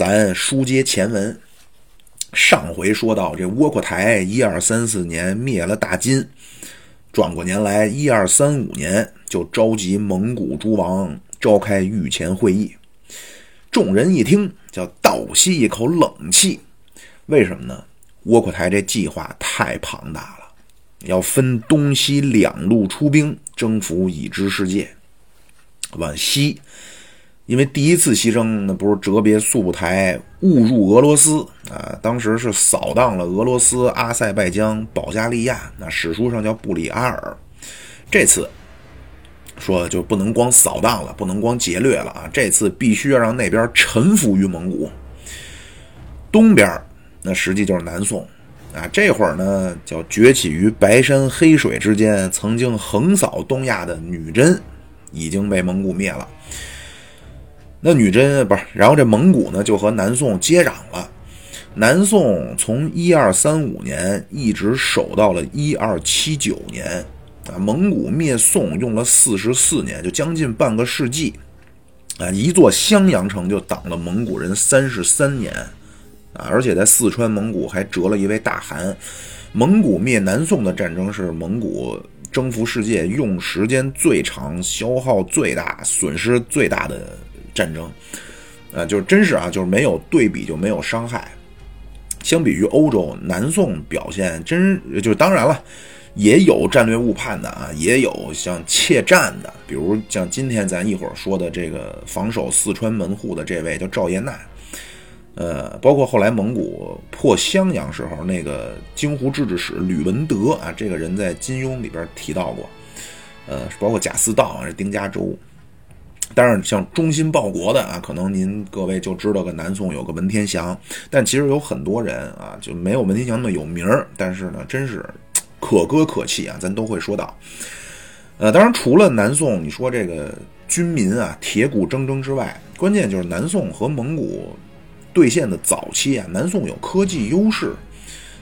咱书接前文，上回说到这窝阔台一二三四年灭了大金，转过年来一二三五年就召集蒙古诸王召开御前会议，众人一听叫倒吸一口冷气，为什么呢？窝阔台这计划太庞大了，要分东西两路出兵征服已知世界，往西。因为第一次牺牲，那不是哲别速不台误入俄罗斯啊，当时是扫荡了俄罗斯、阿塞拜疆、保加利亚，那史书上叫布里阿尔。这次说就不能光扫荡了，不能光劫掠了啊，这次必须要让那边臣服于蒙古。东边那实际就是南宋啊，这会儿呢叫崛起于白山黑水之间，曾经横扫东亚的女真已经被蒙古灭了。那女真不是，然后这蒙古呢就和南宋接壤了。南宋从一二三五年一直守到了一二七九年，啊，蒙古灭宋用了四十四年，就将近半个世纪，啊，一座襄阳城就挡了蒙古人三十三年，啊，而且在四川蒙古还折了一位大汗。蒙古灭南宋的战争是蒙古征服世界用时间最长、消耗最大、损失最大的。战争，呃，就是真是啊，就是没有对比就没有伤害。相比于欧洲，南宋表现真就是当然了，也有战略误判的啊，也有像怯战的，比如像今天咱一会儿说的这个防守四川门户的这位叫赵彦纳，呃，包括后来蒙古破襄阳时候那个京湖制置使吕文德啊，这个人在金庸里边提到过，呃，包括贾似道啊，丁家洲。当然，像忠心报国的啊，可能您各位就知道个南宋有个文天祥，但其实有很多人啊，就没有文天祥那么有名儿。但是呢，真是可歌可泣啊，咱都会说到。呃，当然除了南宋，你说这个军民啊，铁骨铮铮之外，关键就是南宋和蒙古对线的早期啊，南宋有科技优势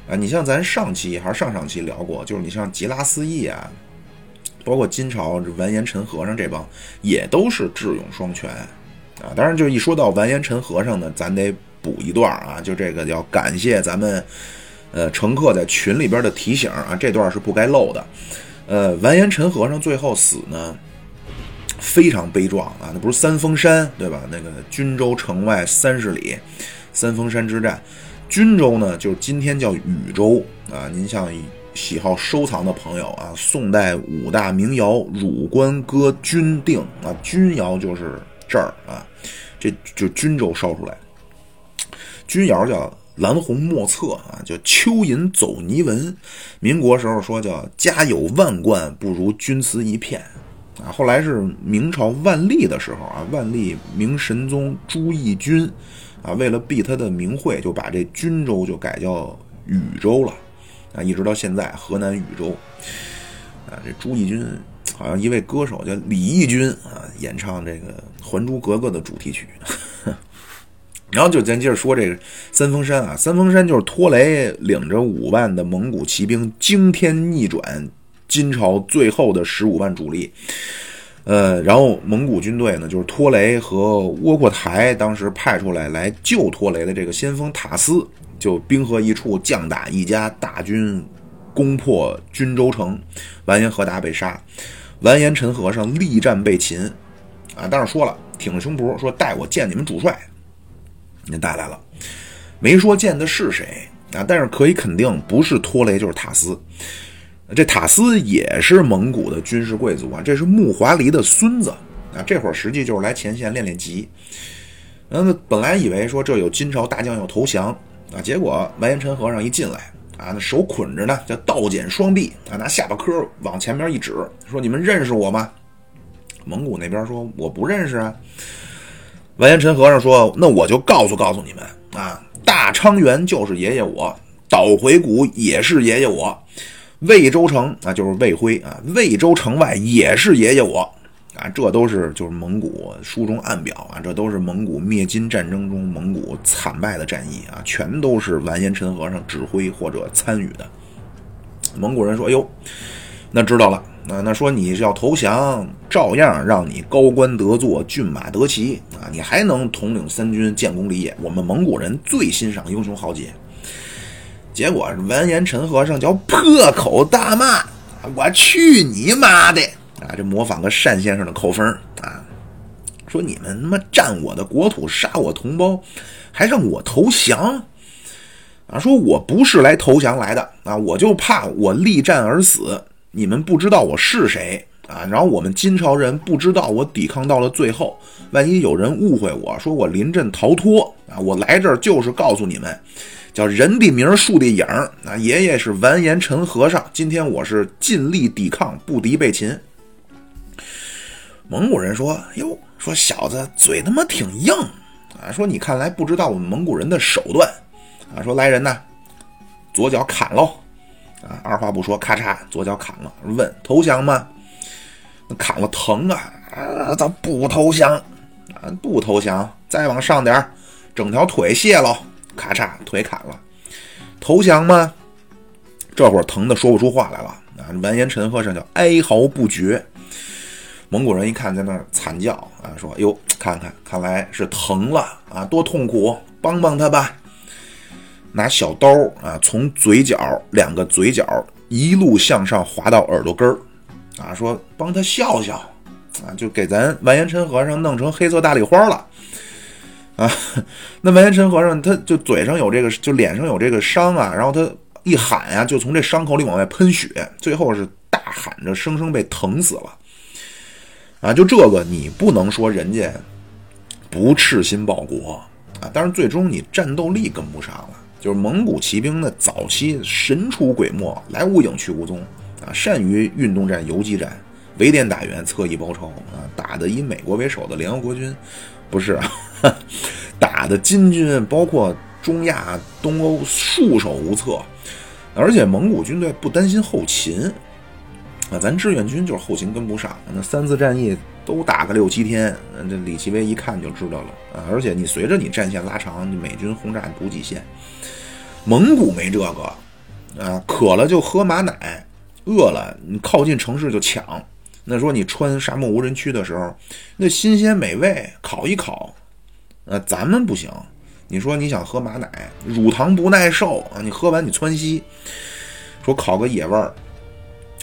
啊。你像咱上期还是上上期聊过，就是你像吉拉斯翼啊。包括金朝完颜陈和尚这帮也都是智勇双全啊！当然，就一说到完颜陈和尚呢，咱得补一段啊，就这个要感谢咱们呃乘客在群里边的提醒啊，这段是不该漏的。呃，完颜陈和尚最后死呢，非常悲壮啊！那不是三峰山对吧？那个均州城外三十里，三峰山之战，均州呢就是今天叫禹州啊。您像。喜好收藏的朋友啊，宋代五大名窑《汝官歌钧定》啊，钧窑就是这儿啊，这就钧州烧出来。钧窑叫蓝红莫测啊，叫蚯蚓走泥纹。民国时候说叫家有万贯不如钧瓷一片啊。后来是明朝万历的时候啊，万历明神宗朱翊钧啊，为了避他的名讳，就把这钧州就改叫禹州了。啊，一直到现在，河南禹州，啊，这朱翊钧好像一位歌手叫李翊钧啊，演唱这个《还珠格格》的主题曲。然后就咱接着说这个三峰山啊，三峰山就是托雷领着五万的蒙古骑兵惊天逆转金朝最后的十五万主力，呃，然后蒙古军队呢，就是托雷和窝阔台当时派出来来救托雷的这个先锋塔斯。就兵合一处，将打一家，大军攻破均州城，完颜和达被杀，完颜陈和尚力战被擒，啊，但是说了，挺着胸脯说带我见你们主帅，您带来了，没说见的是谁啊，但是可以肯定不是托雷就是塔斯，这塔斯也是蒙古的军事贵族啊，这是木华黎的孙子啊，这会儿实际就是来前线练练级，嗯，本来以为说这有金朝大将要投降。啊！结果完颜陈和尚一进来，啊，那手捆着呢，叫倒剪双臂，啊，拿下巴颏往前面一指，说：“你们认识我吗？”蒙古那边说：“我不认识啊。”完颜陈和尚说：“那我就告诉告诉你们啊，大昌元就是爷爷我，捣回谷也是爷爷我，魏州城啊就是魏辉啊，魏州城外也是爷爷我。”啊，这都是就是蒙古书中暗表啊，这都是蒙古灭金战争中蒙古惨败的战役啊，全都是完颜陈和尚指挥或者参与的。蒙古人说：“哟，那知道了啊，那说你是要投降，照样让你高官得坐，骏马得骑啊，你还能统领三军，建功立业。我们蒙古人最欣赏英雄豪杰。结果完颜陈和尚叫破口大骂：“我去你妈的！”啊，这模仿个单先生的口风啊，说你们他妈占我的国土，杀我同胞，还让我投降。啊，说我不是来投降来的啊，我就怕我力战而死，你们不知道我是谁啊，然后我们金朝人不知道我抵抗到了最后，万一有人误会我说我临阵逃脱啊，我来这儿就是告诉你们，叫人的名树的影啊，爷爷是完颜陈和尚，今天我是尽力抵抗，不敌被擒。蒙古人说哟，说小子嘴他妈挺硬啊，说你看来不知道我们蒙古人的手段。啊，说来人呐，左脚砍喽！啊，二话不说，咔嚓，左脚砍了。问投降吗？砍了疼啊！啊，咱不投降，啊，不投降。再往上点整条腿卸喽！咔嚓，腿砍了。投降吗？这会儿疼的说不出话来了。啊，完颜陈和尚叫哀嚎不绝。蒙古人一看在那惨叫，啊，说哟，看看，看来是疼了啊，多痛苦，帮帮他吧。拿小刀啊，从嘴角两个嘴角一路向上划到耳朵根儿，啊，说帮他笑笑，啊，就给咱完颜陈和尚弄成黑色大丽花了，啊，那完颜陈和尚他就嘴上有这个，就脸上有这个伤啊，然后他一喊呀，就从这伤口里往外喷血，最后是大喊着，生生被疼死了，啊，就这个你不能说人家不赤心报国啊，但是最终你战斗力跟不上了。就是蒙古骑兵的早期神出鬼没，来无影去无踪啊！善于运动战、游击战，围点打援，侧翼包抄啊！打的以美国为首的联合国军，不是啊，打的金军，包括中亚、东欧束手无策。而且蒙古军队不担心后勤啊，咱志愿军就是后勤跟不上。那三次战役都打个六七天，这李奇微一看就知道了啊！而且你随着你战线拉长，美军轰炸补给线。蒙古没这个，啊，渴了就喝马奶，饿了你靠近城市就抢。那说你穿沙漠无人区的时候，那新鲜美味烤一烤，呃，咱们不行。你说你想喝马奶，乳糖不耐受啊，你喝完你窜稀。说烤个野味儿，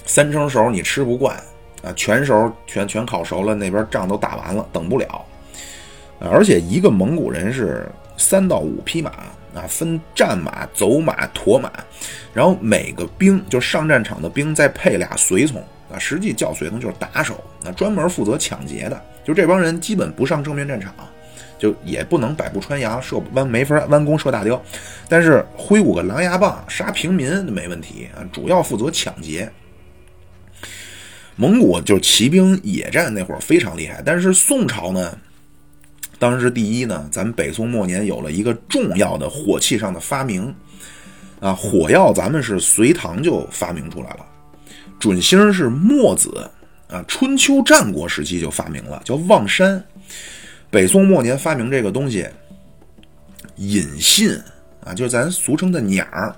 三成熟你吃不惯啊，全熟全全烤熟了，那边仗都打完了，等不了。而且一个蒙古人是三到五匹马。啊，分战马、走马、驮马，然后每个兵就上战场的兵再配俩随从啊，实际叫随从就是打手，那专门负责抢劫的。就这帮人基本不上正面战场，就也不能百步穿杨，射弯没法弯弓射大雕，但是挥舞个狼牙棒杀平民没问题啊，主要负责抢劫。蒙古就骑兵野战那会儿非常厉害，但是宋朝呢？当时第一呢，咱北宋末年有了一个重要的火器上的发明，啊，火药咱们是隋唐就发明出来了，准星是墨子，啊，春秋战国时期就发明了，叫望山。北宋末年发明这个东西，引信啊，就是咱俗称的鸟儿。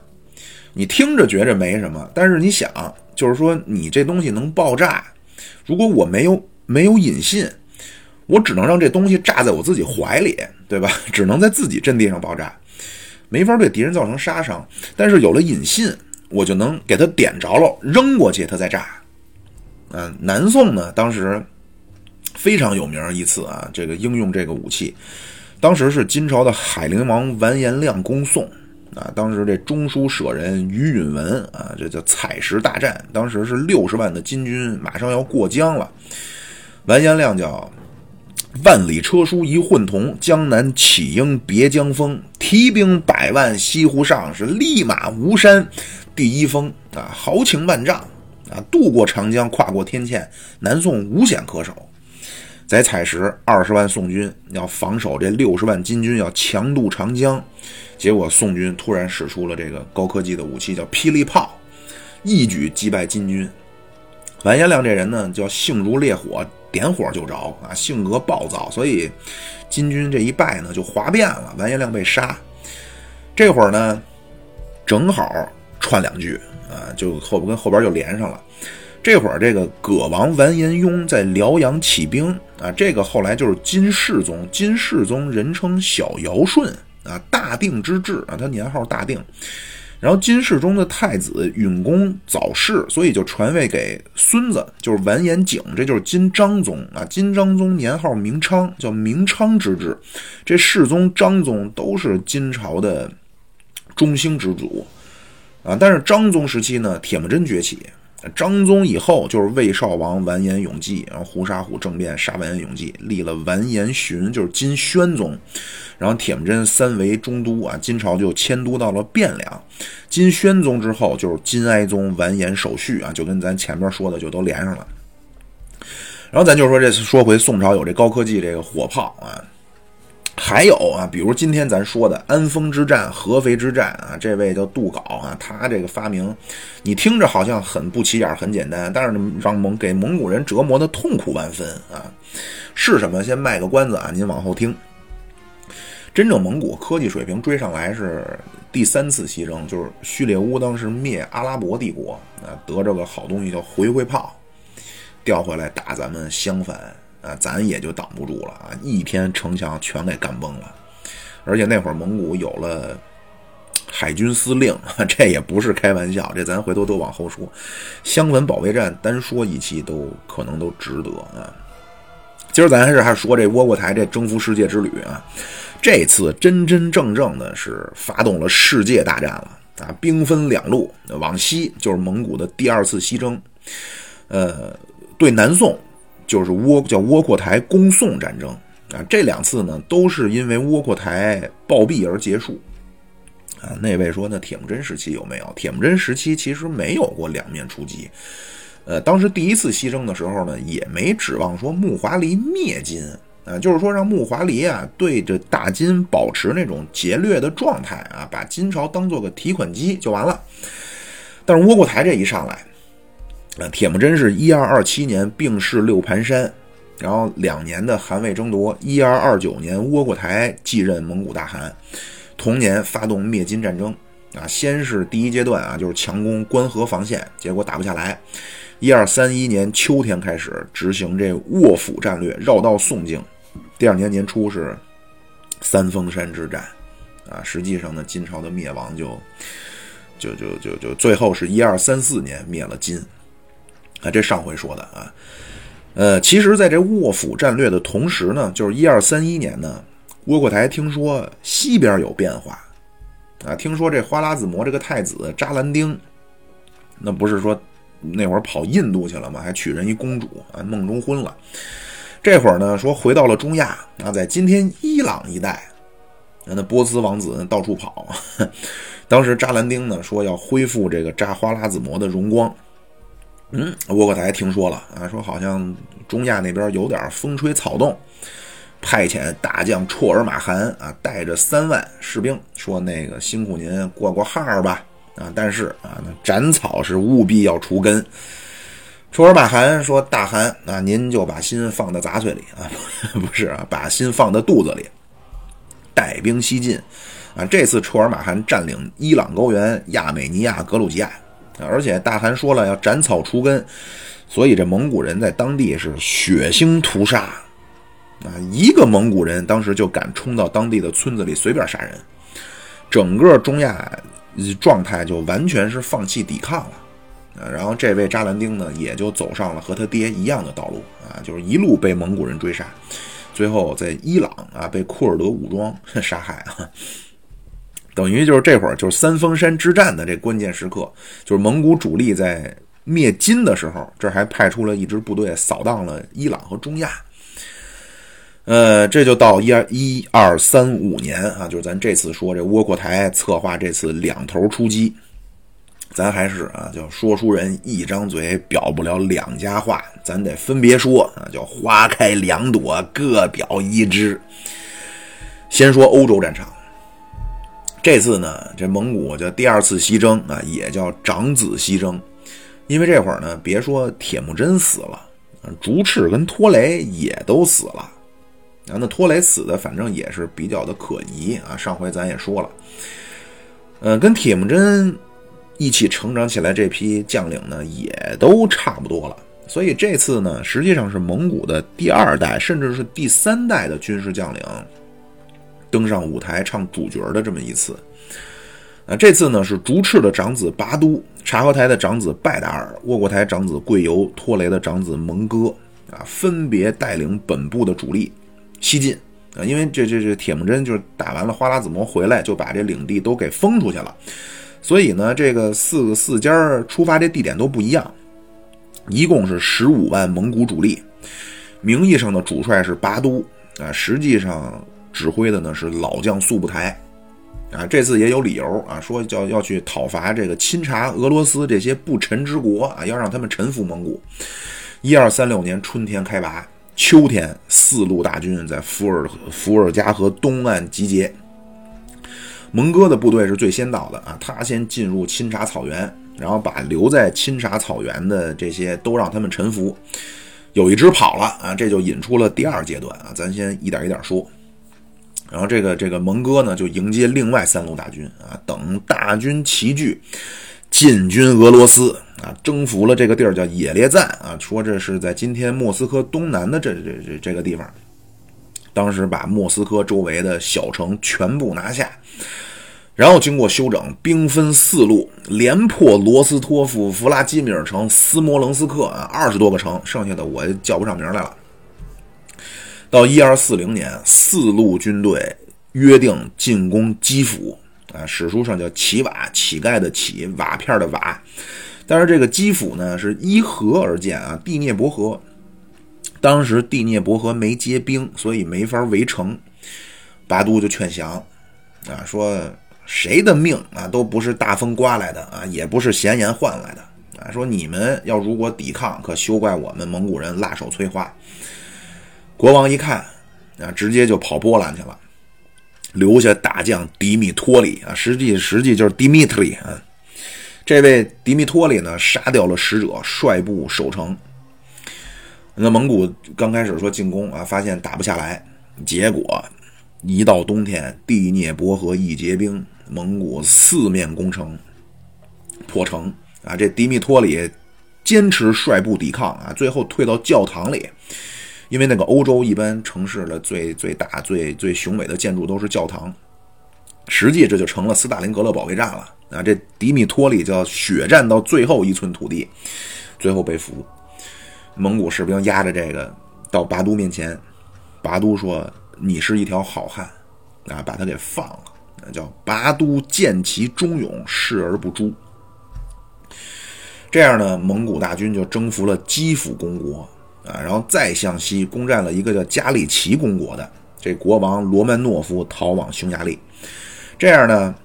你听着觉着没什么，但是你想，就是说你这东西能爆炸，如果我没有没有引信。我只能让这东西炸在我自己怀里，对吧？只能在自己阵地上爆炸，没法对敌人造成杀伤。但是有了引信，我就能给它点着了，扔过去它再炸。嗯，南宋呢，当时非常有名一次啊，这个应用这个武器，当时是金朝的海陵王完颜亮攻宋啊，当时这中书舍人于允文啊，这叫采石大战，当时是六十万的金军马上要过江了，完颜亮叫。万里车书一混同，江南起应别江风。提兵百万西湖上，是立马吴山第一峰啊！豪情万丈啊！渡过长江，跨过天堑，南宋无险可守。在采石，二十万宋军要防守这六十万金军，要强渡长江。结果宋军突然使出了这个高科技的武器，叫霹雳炮，一举击败金军。完颜亮这人呢，叫性如烈火。点火就着啊，性格暴躁，所以金军这一败呢就哗变了，完颜亮被杀。这会儿呢，正好串两句啊，就后跟后边就连上了。这会儿这个葛王完颜雍在辽阳起兵啊，这个后来就是金世宗，金世宗人称小尧舜啊，大定之治啊，他年号大定。然后金世宗的太子允恭早逝，所以就传位给孙子，就是完颜景，这就是金章宗啊。金章宗年号明昌，叫明昌之治。这世宗、章宗都是金朝的中兴之主啊。但是章宗时期呢，铁木真崛起。张宗以后就是魏少王完颜永济，然后胡沙虎政变杀完颜永济，立了完颜询，就是金宣宗。然后铁木真三为中都啊，金朝就迁都到了汴梁。金宣宗之后就是金哀宗完颜守绪啊，就跟咱前面说的就都连上了。然后咱就说这次说回宋朝有这高科技这个火炮啊。还有啊，比如今天咱说的安丰之战、合肥之战啊，这位叫杜杲啊，他这个发明，你听着好像很不起眼、很简单，但是让蒙给蒙古人折磨的痛苦万分啊！是什么？先卖个关子啊，您往后听。真正蒙古科技水平追上来是第三次西征，就是序列乌当时灭阿拉伯帝国啊，得着个好东西叫回回炮，调回来打咱们襄樊。啊，咱也就挡不住了啊！一天城墙全给干崩了，而且那会儿蒙古有了海军司令，这也不是开玩笑。这咱回头都往后说。襄文保卫战单说一期都可能都值得啊。今儿咱还是还说这窝窝台这征服世界之旅啊，这次真真正正的是发动了世界大战了啊！兵分两路，往西就是蒙古的第二次西征，呃，对南宋。就是窝叫窝阔台攻宋战争啊，这两次呢都是因为窝阔台暴毙而结束啊。那位说，那铁木真时期有没有？铁木真时期其实没有过两面出击。呃，当时第一次西征的时候呢，也没指望说木华黎灭金啊，就是说让木华黎啊对着大金保持那种劫掠的状态啊，把金朝当做个提款机就完了。但是窝阔台这一上来。啊铁木真是一二二七年病逝六盘山，然后两年的汗位争夺，一二二九年窝阔台继任蒙古大汗，同年发动灭金战争啊，先是第一阶段啊，就是强攻关河防线，结果打不下来。一二三一年秋天开始执行这卧府战略，绕道宋境。第二年年初是三峰山之战啊，实际上呢，金朝的灭亡就就就就就最后是一二三四年灭了金。啊，这上回说的啊，呃，其实，在这卧府战略的同时呢，就是一二三一年呢，窝阔台听说西边有变化，啊，听说这花剌子模这个太子扎兰丁，那不是说那会儿跑印度去了吗？还娶人一公主啊，梦中婚了。这会儿呢，说回到了中亚啊，在今天伊朗一带，那波斯王子到处跑。当时扎兰丁呢说要恢复这个扎花剌子模的荣光。嗯，窝阔台听说了啊，说好像中亚那边有点风吹草动，派遣大将绰尔马汗啊，带着三万士兵，说那个辛苦您过过号吧啊，但是啊，那斩草是务必要除根。绰尔马汗说：“大汗啊，您就把心放在杂碎里啊，不是啊，把心放在肚子里，带兵西进啊。这次绰尔马汗占领伊朗高原、亚美尼亚、格鲁吉亚。”而且大汗说了要斩草除根，所以这蒙古人在当地是血腥屠杀，啊，一个蒙古人当时就敢冲到当地的村子里随便杀人，整个中亚状态就完全是放弃抵抗了，啊，然后这位扎兰丁呢也就走上了和他爹一样的道路，啊，就是一路被蒙古人追杀，最后在伊朗啊被库尔德武装 杀害啊。等于就是这会儿就是三峰山之战的这关键时刻，就是蒙古主力在灭金的时候，这还派出了一支部队扫荡了伊朗和中亚。呃，这就到一二一二三五年啊，就是咱这次说这窝阔台策划这次两头出击，咱还是啊，叫说书人一张嘴表不了两家话，咱得分别说啊，叫花开两朵，各表一枝。先说欧洲战场。这次呢，这蒙古叫第二次西征啊，也叫长子西征，因为这会儿呢，别说铁木真死了，竹赤跟拖雷也都死了，啊，那拖雷死的反正也是比较的可疑啊。上回咱也说了，呃，跟铁木真一起成长起来这批将领呢，也都差不多了。所以这次呢，实际上是蒙古的第二代，甚至是第三代的军事将领登上舞台唱主角的这么一次。啊，这次呢是竹赤的长子拔都、察合台的长子拜达尔、窝阔台长子贵由、拖雷的长子蒙哥啊，分别带领本部的主力西进啊。因为这这这铁木真就是打完了花剌子模回来，就把这领地都给封出去了。所以呢，这个四个四家出发这地点都不一样，一共是十五万蒙古主力，名义上的主帅是拔都啊，实际上指挥的呢是老将速不台。啊，这次也有理由啊，说叫要去讨伐这个钦察俄罗斯这些不臣之国啊，要让他们臣服蒙古。一二三六年春天开拔，秋天四路大军在伏尔伏尔加河东岸集结。蒙哥的部队是最先到的啊，他先进入钦察草原，然后把留在钦察草原的这些都让他们臣服。有一支跑了啊，这就引出了第二阶段啊，咱先一点一点说。然后这个这个蒙哥呢，就迎接另外三路大军啊，等大军齐聚，进军俄罗斯啊，征服了这个地儿叫野列赞啊，说这是在今天莫斯科东南的这这这这个地方，当时把莫斯科周围的小城全部拿下，然后经过休整，兵分四路，连破罗斯托夫、弗拉基米尔城、斯摩棱斯克啊，二十多个城，剩下的我叫不上名来了。到一二四零年，四路军队约定进攻基辅啊，史书上叫乞瓦，乞丐的乞，瓦片的瓦。但是这个基辅呢，是依河而建啊，第聂伯河。当时第聂伯河没结冰，所以没法围城。拔都就劝降啊，说谁的命啊都不是大风刮来的啊，也不是闲言换来的啊。说你们要如果抵抗，可休怪我们蒙古人辣手摧花。国王一看，啊，直接就跑波兰去了，留下大将迪米托里啊，实际实际就是 Dimitri 啊。这位迪米托里呢，杀掉了使者，率部守城。那蒙古刚开始说进攻啊，发现打不下来，结果一到冬天，第聂伯河一结冰，蒙古四面攻城，破城啊。这迪米托里坚持率部抵抗啊，最后退到教堂里。因为那个欧洲一般城市的最最大、最最雄伟的建筑都是教堂，实际这就成了斯大林格勒保卫战了啊！这迪米托里叫血战到最后一寸土地，最后被俘。蒙古士兵压着这个到拔都面前，拔都说：“你是一条好汉啊，把他给放了。”叫拔都见其忠勇，视而不诛。这样呢，蒙古大军就征服了基辅公国。啊，然后再向西攻占了一个叫加利奇公国的这国王罗曼诺夫逃往匈牙利，这样呢，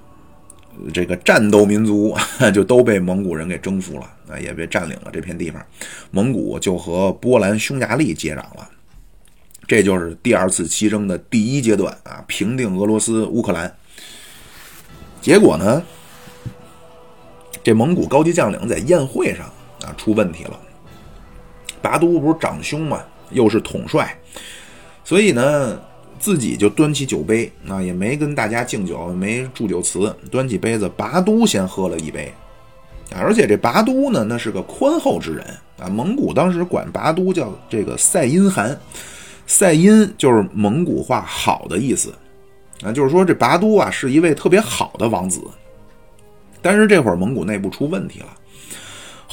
这个战斗民族 就都被蒙古人给征服了啊，也被占领了这片地方，蒙古就和波兰、匈牙利接壤了。这就是第二次西征的第一阶段啊，平定俄罗斯、乌克兰。结果呢，这蒙古高级将领在宴会上啊出问题了。拔都不是长兄嘛，又是统帅，所以呢，自己就端起酒杯，啊，也没跟大家敬酒，没祝酒词，端起杯子，拔都先喝了一杯，而且这拔都呢，那是个宽厚之人啊。蒙古当时管拔都叫这个赛因汗，赛因就是蒙古话好的意思，啊，就是说这拔都啊是一位特别好的王子，但是这会儿蒙古内部出问题了。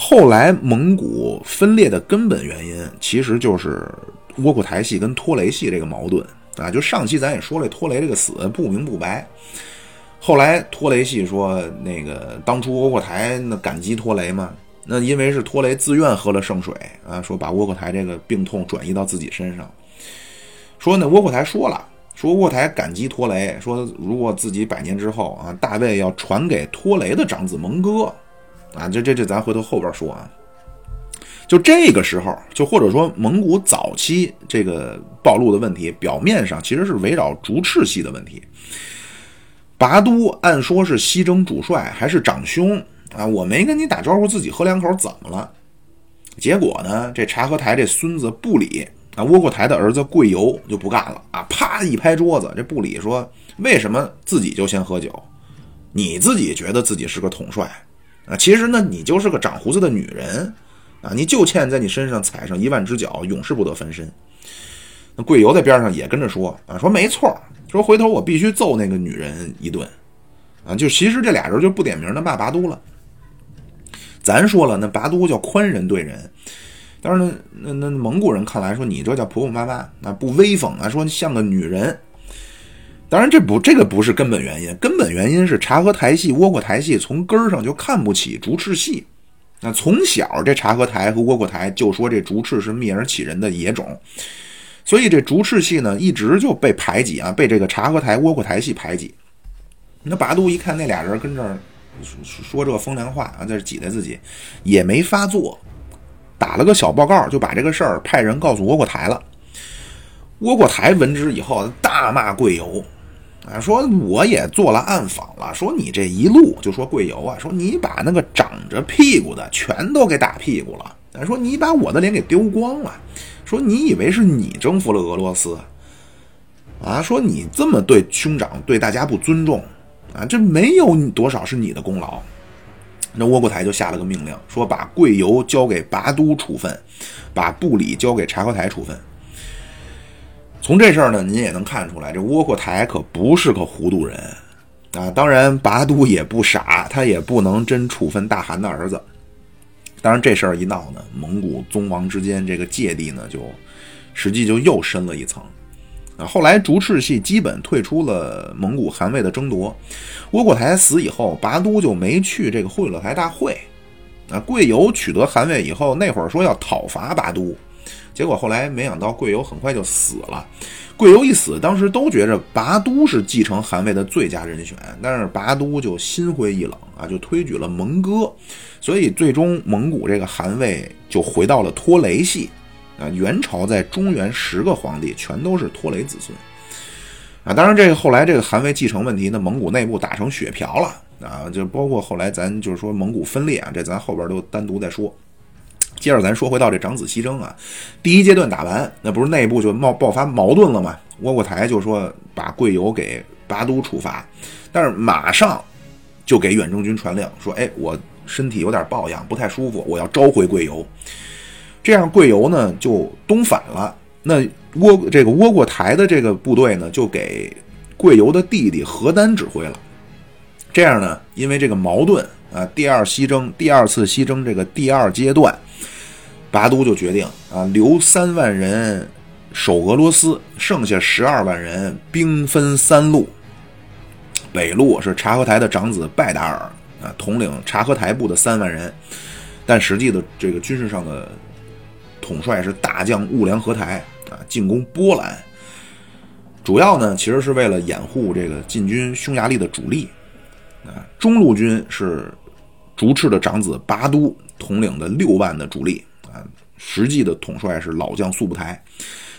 后来蒙古分裂的根本原因，其实就是窝阔台系跟拖雷系这个矛盾啊。就上期咱也说了，拖雷这个死不明不白。后来拖雷系说，那个当初窝阔台那感激拖雷嘛，那因为是拖雷自愿喝了圣水啊，说把窝阔台这个病痛转移到自己身上。说那窝阔台说了，说窝阔台感激拖雷，说如果自己百年之后啊，大卫要传给拖雷的长子蒙哥。啊，这这这，咱回头后边说啊。就这个时候，就或者说蒙古早期这个暴露的问题，表面上其实是围绕竹赤系的问题。拔都按说是西征主帅，还是长兄啊？我没跟你打招呼，自己喝两口，怎么了？结果呢，这察合台这孙子不理啊，窝阔台的儿子贵由就不干了啊，啪一拍桌子，这不理说，为什么自己就先喝酒？你自己觉得自己是个统帅？啊，其实呢，你就是个长胡子的女人啊，你就欠在你身上踩上一万只脚，永世不得翻身。那贵由在边上也跟着说啊，说没错，说回头我必须揍那个女人一顿啊。就其实这俩人就不点名的骂拔都了。咱说了，那拔都叫宽人对人，但是呢，那那蒙古人看来说你这叫婆婆妈妈，那不威风啊，说像个女人。当然，这不这个不是根本原因，根本原因是察合台系、窝阔台系从根儿上就看不起竹赤系。那从小这察合台和窝阔台就说这竹赤是蔑而起人的野种，所以这竹赤系呢一直就被排挤啊，被这个察合台、窝阔台系排挤。那拔都一看那俩人跟这儿说说这风凉话啊，在这挤兑自己，也没发作，打了个小报告，就把这个事儿派人告诉窝阔台了。窝阔台闻之以后大骂贵由。啊，说我也做了暗访了，说你这一路就说贵由啊，说你把那个长着屁股的全都给打屁股了，啊，说你把我的脸给丢光了，说你以为是你征服了俄罗斯，啊，说你这么对兄长对大家不尊重，啊，这没有多少是你的功劳。那窝阔台就下了个命令，说把贵由交给拔都处分，把布里交给察合台处分。从这事儿呢，您也能看出来，这窝阔台可不是个糊涂人啊。当然，拔都也不傻，他也不能真处分大汗的儿子。当然，这事儿一闹呢，蒙古宗王之间这个芥蒂呢，就实际就又深了一层啊。后来，竹赤系基本退出了蒙古汗位的争夺。窝阔台死以后，拔都就没去这个会勒台大会啊。贵由取得汗位以后，那会儿说要讨伐拔都。结果后来没想到贵由很快就死了。贵由一死，当时都觉着拔都是继承汗位的最佳人选，但是拔都就心灰意冷啊，就推举了蒙哥，所以最终蒙古这个汗位就回到了拖雷系啊。元朝在中原十个皇帝全都是拖雷子孙啊。当然，这个后来这个汗位继承问题呢，蒙古内部打成血瓢了啊，就包括后来咱就是说蒙古分裂啊，这咱后边都单独再说。接着咱说回到这长子西征啊，第一阶段打完，那不是内部就冒爆发矛盾了吗？窝阔台就说把贵由给拔都处罚，但是马上就给远征军传令说：“哎，我身体有点抱恙，不太舒服，我要召回贵由。”这样贵由呢就东返了。那窝这个窝阔台的这个部队呢就给贵由的弟弟何丹指挥了。这样呢，因为这个矛盾啊，第二西征第二次西征这个第二阶段。拔都就决定啊，留三万人守俄罗斯，剩下十二万人兵分三路。北路是察合台的长子拜达尔啊，统领察合台部的三万人，但实际的这个军事上的统帅是大将兀良合台啊，进攻波兰。主要呢，其实是为了掩护这个进军匈牙利的主力啊。中路军是竹赤的长子拔都统领的六万的主力。啊，实际的统帅是老将速不台，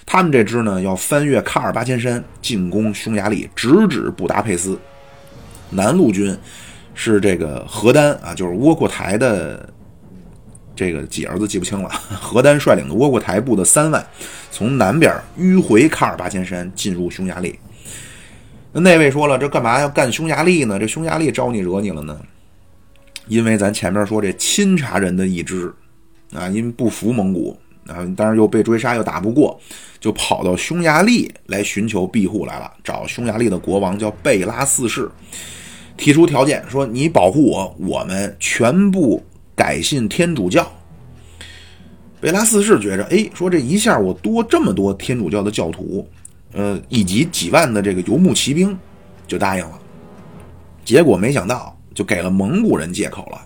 他们这支呢要翻越喀尔巴阡山进攻匈牙利，直指布达佩斯。南路军是这个何丹啊，就是窝阔台的这个几儿子记不清了。何丹率领的窝阔台部的三万，从南边迂回喀尔巴阡山进入匈牙利。那那位说了，这干嘛要干匈牙利呢？这匈牙利招你惹你了呢？因为咱前面说这钦察人的一支。啊，因不服蒙古啊，当然又被追杀，又打不过，就跑到匈牙利来寻求庇护来了。找匈牙利的国王叫贝拉四世，提出条件说：“你保护我，我们全部改信天主教。”贝拉四世觉着，哎，说这一下我多这么多天主教的教徒，呃，以及几万的这个游牧骑兵，就答应了。结果没想到，就给了蒙古人借口了。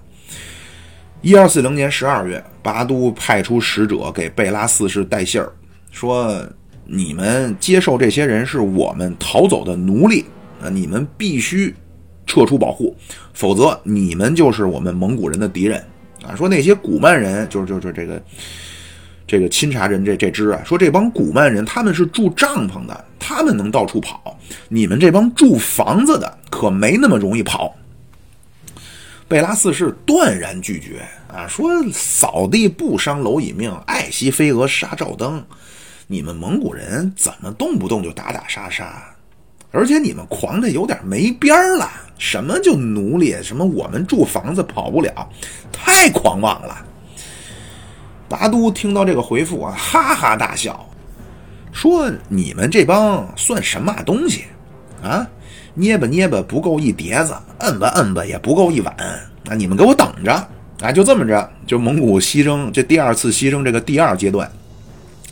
一二四零年十二月，拔都派出使者给贝拉四世带信儿，说：“你们接受这些人是我们逃走的奴隶，啊，你们必须撤出保护，否则你们就是我们蒙古人的敌人。”啊，说那些古曼人，就是就是这个这个钦察人这这支啊，说这帮古曼人他们是住帐篷的，他们能到处跑，你们这帮住房子的可没那么容易跑。贝拉四世断然拒绝啊，说扫地不伤蝼蚁命，爱惜飞蛾杀照灯。你们蒙古人怎么动不动就打打杀杀？而且你们狂的有点没边儿了什么就奴隶？什么我们住房子跑不了？太狂妄了！拔都听到这个回复啊，哈哈大笑，说：“你们这帮算什么东西啊？捏吧捏吧不够一碟子，摁吧摁吧也不够一碗。那！你们给我等着！啊！就这么着，就蒙古西征这第二次西征这个第二阶段，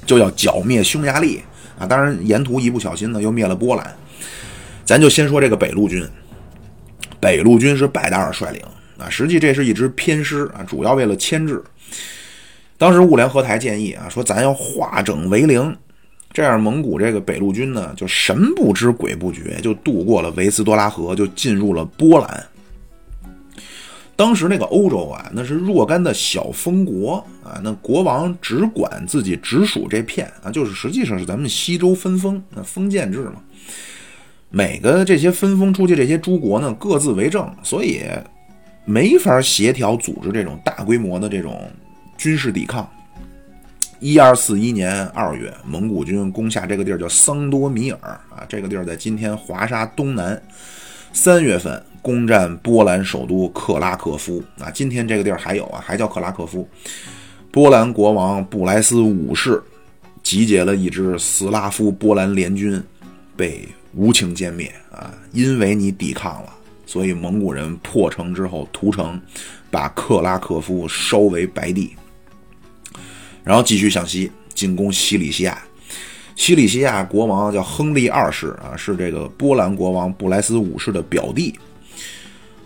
就要剿灭匈牙利啊！当然，沿途一不小心呢，又灭了波兰。咱就先说这个北路军，北路军是拜达尔率领啊，实际这是一支偏师啊，主要为了牵制。当时兀良合台建议啊，说咱要化整为零，这样蒙古这个北路军呢，就神不知鬼不觉，就渡过了维斯多拉河，就进入了波兰。当时那个欧洲啊，那是若干的小封国啊，那国王只管自己直属这片啊，就是实际上是咱们西周分封，那封建制嘛。每个这些分封出去这些诸国呢，各自为政，所以没法协调组织这种大规模的这种。军事抵抗。一二四一年二月，蒙古军攻下这个地儿叫桑多米尔啊，这个地儿在今天华沙东南。三月份攻占波兰首都克拉克夫啊，今天这个地儿还有啊，还叫克拉克夫。波兰国王布莱斯五世集结了一支斯拉夫波兰联军，被无情歼灭啊，因为你抵抗了，所以蒙古人破城之后屠城，把克拉克夫烧为白地。然后继续向西进攻西里西亚，西里西亚国王叫亨利二世啊，是这个波兰国王布莱斯五世的表弟。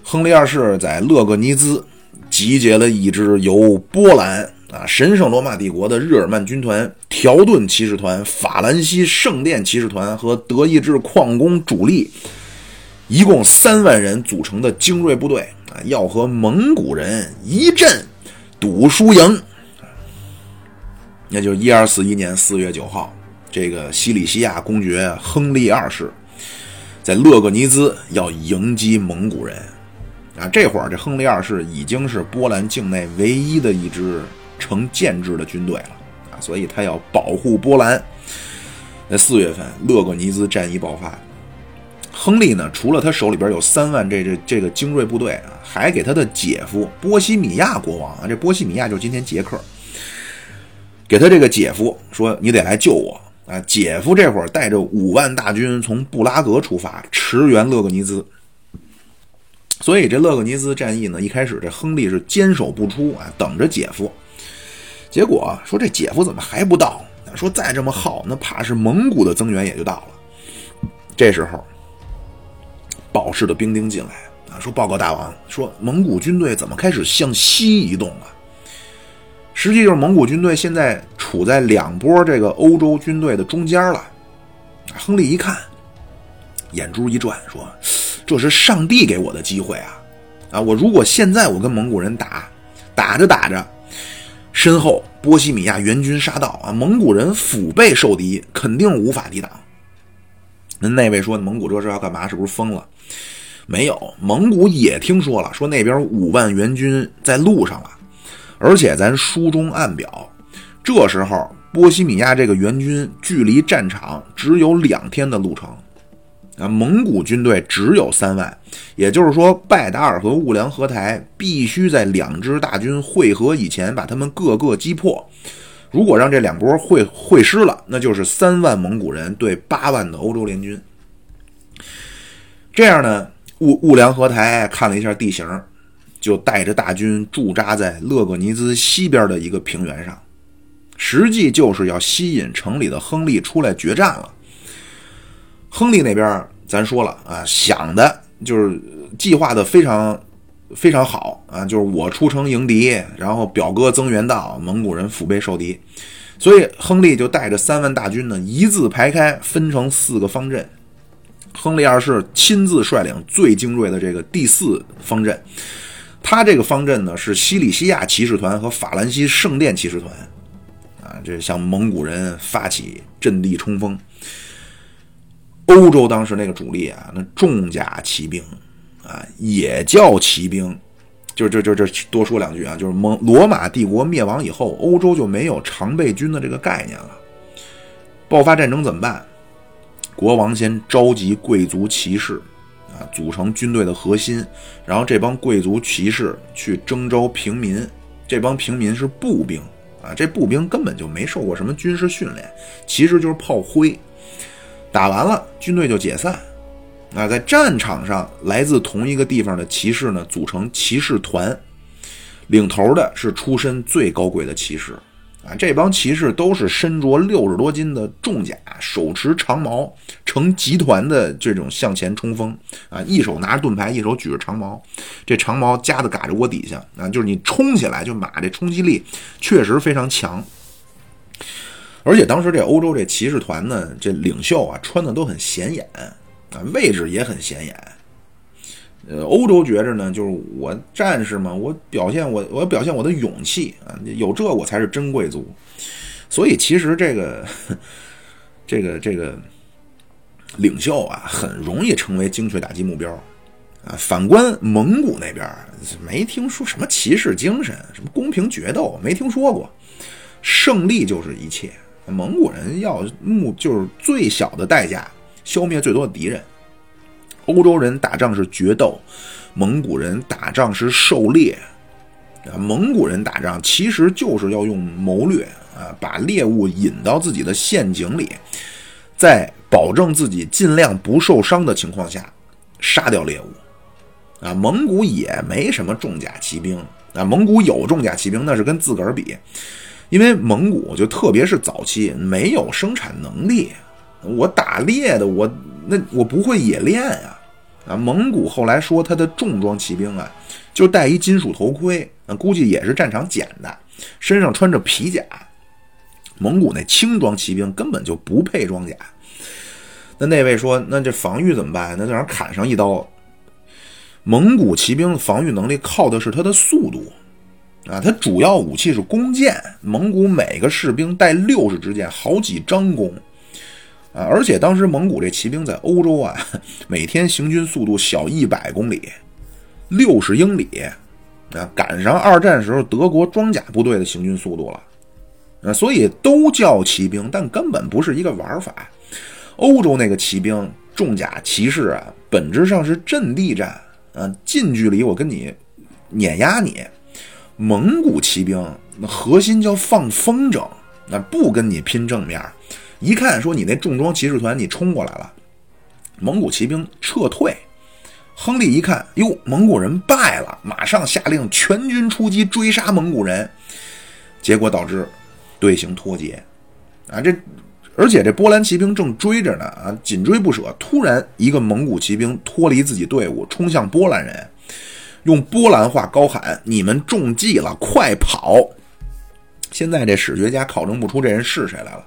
亨利二世在勒格尼兹集结了一支由波兰啊神圣罗马帝国的日耳曼军团、条顿骑士团、法兰西圣殿骑士团和德意志矿工主力，一共三万人组成的精锐部队啊，要和蒙古人一阵赌输赢。那就一二四一年四月九号，这个西里西亚公爵亨利二世在勒格尼兹要迎击蒙古人啊！这会儿这亨利二世已经是波兰境内唯一的一支成建制的军队了啊，所以他要保护波兰。在四月份，勒格尼兹战役爆发，亨利呢，除了他手里边有三万这这这个精锐部队啊，还给他的姐夫波西米亚国王啊，这波西米亚就是今天捷克。给他这个姐夫说：“你得来救我啊！”姐夫这会儿带着五万大军从布拉格出发，驰援勒格尼兹。所以这勒格尼兹战役呢，一开始这亨利是坚守不出啊，等着姐夫。结果说这姐夫怎么还不到？说再这么耗，那怕是蒙古的增援也就到了。这时候，保氏的兵丁进来啊，说：“报告大王，说蒙古军队怎么开始向西移动了？”实际就是蒙古军队现在处在两波这个欧洲军队的中间了。亨利一看，眼珠一转，说：“这是上帝给我的机会啊！啊，我如果现在我跟蒙古人打，打着打着，身后波西米亚援军杀到啊，蒙古人腹背受敌，肯定无法抵挡。”那那位说：“蒙古这是要干嘛？是不是疯了？”没有，蒙古也听说了，说那边五万援军在路上了。而且咱书中暗表，这时候波西米亚这个援军距离战场只有两天的路程，啊，蒙古军队只有三万，也就是说，拜达尔和兀良合台必须在两支大军会合以前把他们各个击破。如果让这两波会会师了，那就是三万蒙古人对八万的欧洲联军。这样呢，兀兀良合台看了一下地形。就带着大军驻扎在勒格尼兹西边的一个平原上，实际就是要吸引城里的亨利出来决战了。亨利那边咱说了啊，想的就是计划的非常非常好啊，就是我出城迎敌，然后表哥增援到，蒙古人腹背受敌，所以亨利就带着三万大军呢，一字排开，分成四个方阵。亨利二世亲自率领最精锐的这个第四方阵。他这个方阵呢，是西里西亚骑士团和法兰西圣殿骑士团，啊，这向蒙古人发起阵地冲锋。欧洲当时那个主力啊，那重甲骑兵，啊，也叫骑兵，就就就就多说两句啊，就是蒙罗马帝国灭亡以后，欧洲就没有常备军的这个概念了。爆发战争怎么办？国王先召集贵族骑士。啊，组成军队的核心。然后这帮贵族骑士去征召平民，这帮平民是步兵啊，这步兵根本就没受过什么军事训练，其实就是炮灰。打完了，军队就解散。啊，在战场上，来自同一个地方的骑士呢，组成骑士团，领头的是出身最高贵的骑士。啊，这帮骑士都是身着六十多斤的重甲，手持长矛，成集团的这种向前冲锋。啊，一手拿着盾牌，一手举着长矛，这长矛夹在嘎着窝底下。啊，就是你冲起来，就马这冲击力确实非常强。而且当时这欧洲这骑士团呢，这领袖啊，穿的都很显眼，啊，位置也很显眼。呃，欧洲觉着呢，就是我战士嘛，我表现我，我表现我的勇气啊，有这我才是真贵族。所以其实这个，这个这个领袖啊，很容易成为精确打击目标啊。反观蒙古那边，没听说什么骑士精神，什么公平决斗，没听说过。胜利就是一切，蒙古人要目就是最小的代价，消灭最多的敌人。欧洲人打仗是决斗，蒙古人打仗是狩猎，啊，蒙古人打仗其实就是要用谋略啊，把猎物引到自己的陷阱里，在保证自己尽量不受伤的情况下杀掉猎物，啊，蒙古也没什么重甲骑兵啊，蒙古有重甲骑兵那是跟自个儿比，因为蒙古就特别是早期没有生产能力，我打猎的我那我不会冶炼。啊，啊蒙古后来说他的重装骑兵啊，就戴一金属头盔，啊，估计也是战场捡的，身上穿着皮甲。蒙古那轻装骑兵根本就不配装甲。那那位说，那这防御怎么办？那在那砍上一刀。蒙古骑兵的防御能力靠的是他的速度，啊，他主要武器是弓箭。蒙古每个士兵带六十支箭，好几张弓。啊！而且当时蒙古这骑兵在欧洲啊，每天行军速度小一百公里，六十英里，啊，赶上二战时候德国装甲部队的行军速度了，啊，所以都叫骑兵，但根本不是一个玩法。欧洲那个骑兵重甲骑士啊，本质上是阵地战，啊，近距离我跟你碾压你。蒙古骑兵那核心叫放风筝，那不跟你拼正面。一看说你那重装骑士团你冲过来了，蒙古骑兵撤退。亨利一看，哟，蒙古人败了，马上下令全军出击追杀蒙古人，结果导致队形脱节。啊，这而且这波兰骑兵正追着呢，啊，紧追不舍。突然，一个蒙古骑兵脱离自己队伍，冲向波兰人，用波兰话高喊：“你们中计了，快跑！”现在这史学家考证不出这人是谁来了。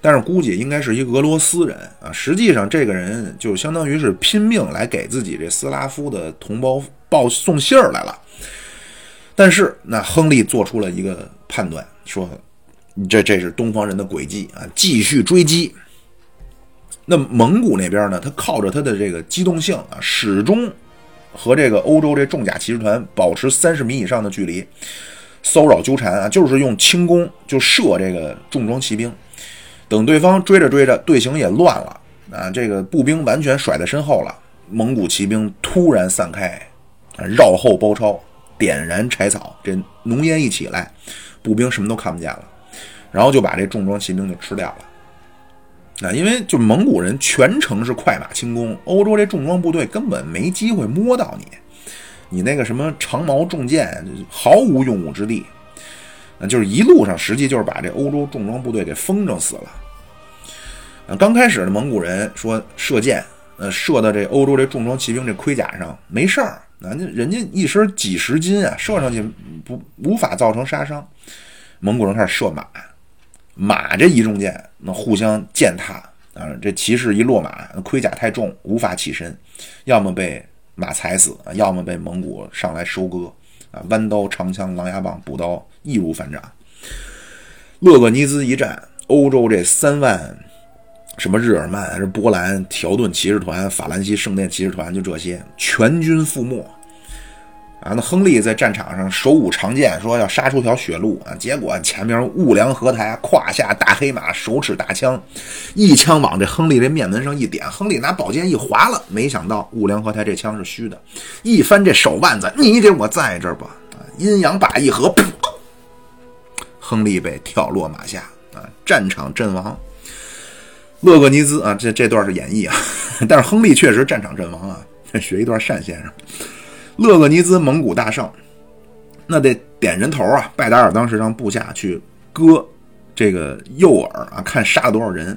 但是估计应该是一俄罗斯人啊，实际上这个人就相当于是拼命来给自己这斯拉夫的同胞报送信儿来了。但是那亨利做出了一个判断，说这这是东方人的诡计啊，继续追击。那蒙古那边呢，他靠着他的这个机动性啊，始终和这个欧洲这重甲骑士团保持三十米以上的距离，骚扰纠缠啊，就是用轻弓就射这个重装骑兵。等对方追着追着，队形也乱了啊！这个步兵完全甩在身后了。蒙古骑兵突然散开，绕后包抄，点燃柴草，这浓烟一起来，步兵什么都看不见了，然后就把这重装骑兵就吃掉了。啊，因为就蒙古人全程是快马轻功，欧洲这重装部队根本没机会摸到你，你那个什么长矛重剑毫无用武之地。那就是一路上，实际就是把这欧洲重装部队给风筝死了。啊，刚开始的蒙古人说射箭，呃，射到这欧洲这重装骑兵这盔甲上没事儿，那人家一身几十斤啊，射上去不无法造成杀伤。蒙古人开始射马，马这一中箭，那互相践踏啊，这骑士一落马，盔甲太重无法起身，要么被马踩死，要么被蒙古上来收割。弯刀、长枪、狼牙棒、补刀，易如反掌。勒格尼兹一战，欧洲这三万，什么日耳曼还是波兰条顿骑士团、法兰西圣殿骑士团，就这些全军覆没。啊，那亨利在战场上手舞长剑，说要杀出条血路啊，结果前面兀良合台胯下大黑马，手持大枪，一枪往这亨利这面门上一点，亨利拿宝剑一划了，没想到兀良合台这枪是虚的，一翻这手腕子，你给我在这儿吧，啊，阴阳把一合，噗，亨利被跳落马下啊，战场阵亡。勒格尼兹啊，这这段是演绎啊，但是亨利确实战场阵亡啊，学一段单先生。勒格尼兹蒙古大胜，那得点人头啊！拜达尔当时让部下去割这个诱饵啊，看杀了多少人，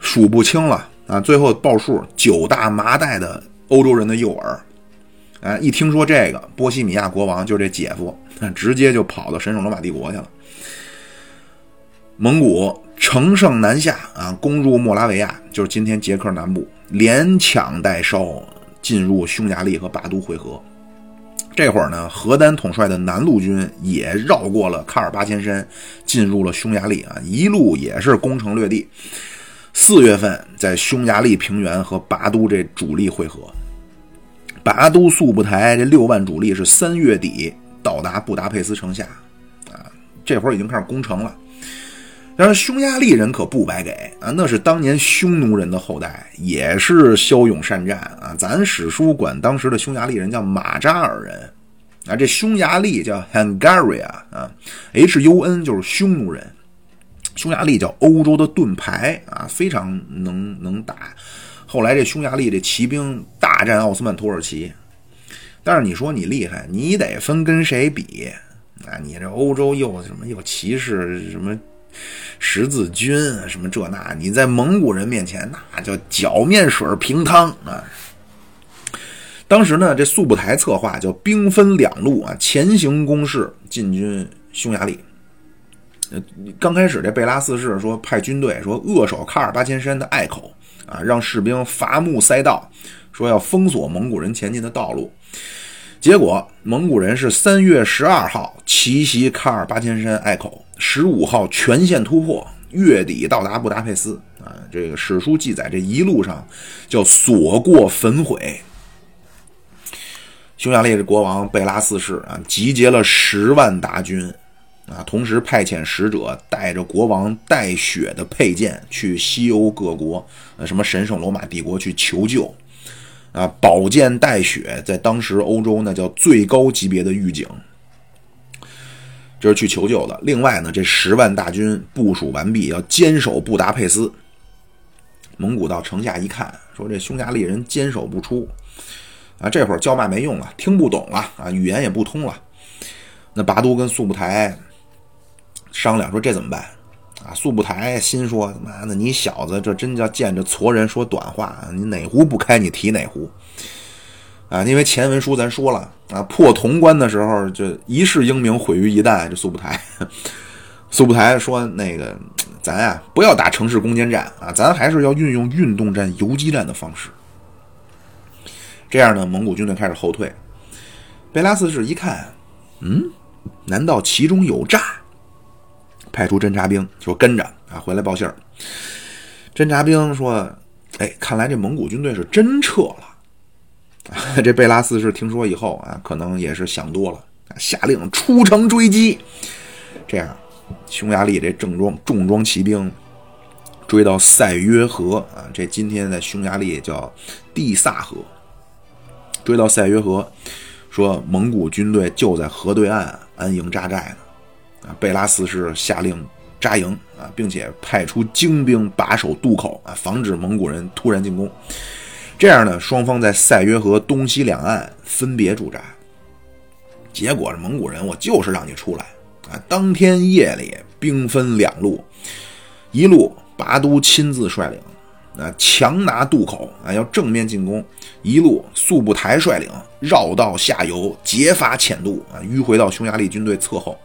数不清了啊！最后报数九大麻袋的欧洲人的诱饵，哎，一听说这个，波西米亚国王就这姐夫，直接就跑到神圣罗马帝国去了。蒙古乘胜南下啊，攻入莫拉维亚，就是今天捷克南部，连抢带烧。进入匈牙利和巴都会合，这会儿呢，何丹统帅的南路军也绕过了卡尔巴阡山，进入了匈牙利啊，一路也是攻城略地。四月份在匈牙利平原和巴都这主力会合，巴都速不台这六万主力是三月底到达布达佩斯城下，啊，这会儿已经开始攻城了。但是匈牙利人可不白给啊，那是当年匈奴人的后代，也是骁勇善战啊。咱史书管当时的匈牙利人叫马扎尔人啊，这匈牙利叫 Hungaria 啊，H U N 就是匈奴人，匈牙利叫欧洲的盾牌啊，非常能能打。后来这匈牙利这骑兵大战奥斯曼土耳其，但是你说你厉害，你得分跟谁比啊？你这欧洲又什么又骑士什么？十字军什么这那，你在蒙古人面前那叫搅面水平汤啊！当时呢，这速不台策划叫兵分两路啊，前行攻势进军匈牙利。呃，刚开始这贝拉四世说派军队说扼守卡尔巴千山的隘口啊，让士兵伐木塞道，说要封锁蒙古人前进的道路。结果蒙古人是三月十二号奇袭卡尔巴千山隘口。十五号全线突破，月底到达布达佩斯啊！这个史书记载，这一路上叫所过焚毁。匈牙利的国王贝拉四世啊，集结了十万大军啊，同时派遣使者带着国王带血的佩剑去西欧各国，呃，什么神圣罗马帝国去求救啊！宝剑带血，在当时欧洲那叫最高级别的预警。这是去求救的。另外呢，这十万大军部署完毕，要坚守布达佩斯。蒙古到城下一看，说这匈牙利人坚守不出啊，这会儿叫骂没用了，听不懂了啊，语言也不通了。那拔都跟速不台商量说这怎么办啊？速不台心说妈的，你小子这真叫见着矬人说短话，你哪壶不开你提哪壶。啊，因为前文书咱说了啊，破潼关的时候就一世英名毁于一旦。这苏不台，苏不台说那个咱啊不要打城市攻坚战啊，咱还是要运用运动战、游击战的方式。这样呢，蒙古军队开始后退。贝拉四世一看，嗯，难道其中有诈？派出侦察兵说跟着啊，回来报信儿。侦察兵说，哎，看来这蒙古军队是真撤了。这贝拉四世听说以后啊，可能也是想多了，下令出城追击。这样，匈牙利这正装重装骑兵追到塞约河啊，这今天在匈牙利叫蒂萨河。追到塞约河，说蒙古军队就在河对岸安营扎寨呢。啊，贝拉四世下令扎营啊，并且派出精兵把守渡口啊，防止蒙古人突然进攻。这样呢，双方在塞约河东西两岸分别驻扎。结果是蒙古人，我就是让你出来啊！当天夜里，兵分两路，一路拔都亲自率领，啊，强拿渡口啊，要正面进攻；一路速不台率领，绕道下游，劫伐遣渡啊，迂回到匈牙利军队侧后。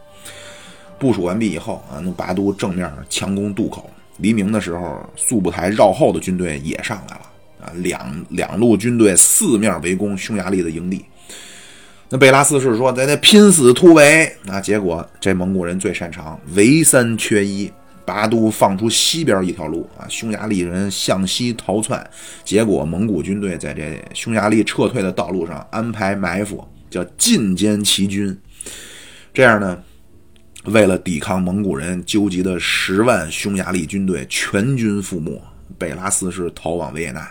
部署完毕以后啊，那拔都正面强攻渡口。黎明的时候，速不台绕后的军队也上来了。啊，两两路军队四面围攻匈牙利的营地。那贝拉四世说：“咱得拼死突围。”啊，结果这蒙古人最擅长围三缺一，拔都放出西边一条路啊，匈牙利人向西逃窜。结果蒙古军队在这匈牙利撤退的道路上安排埋伏，叫进歼齐军。这样呢，为了抵抗蒙古人纠集的十万匈牙利军队，全军覆没，贝拉四世逃往维也纳。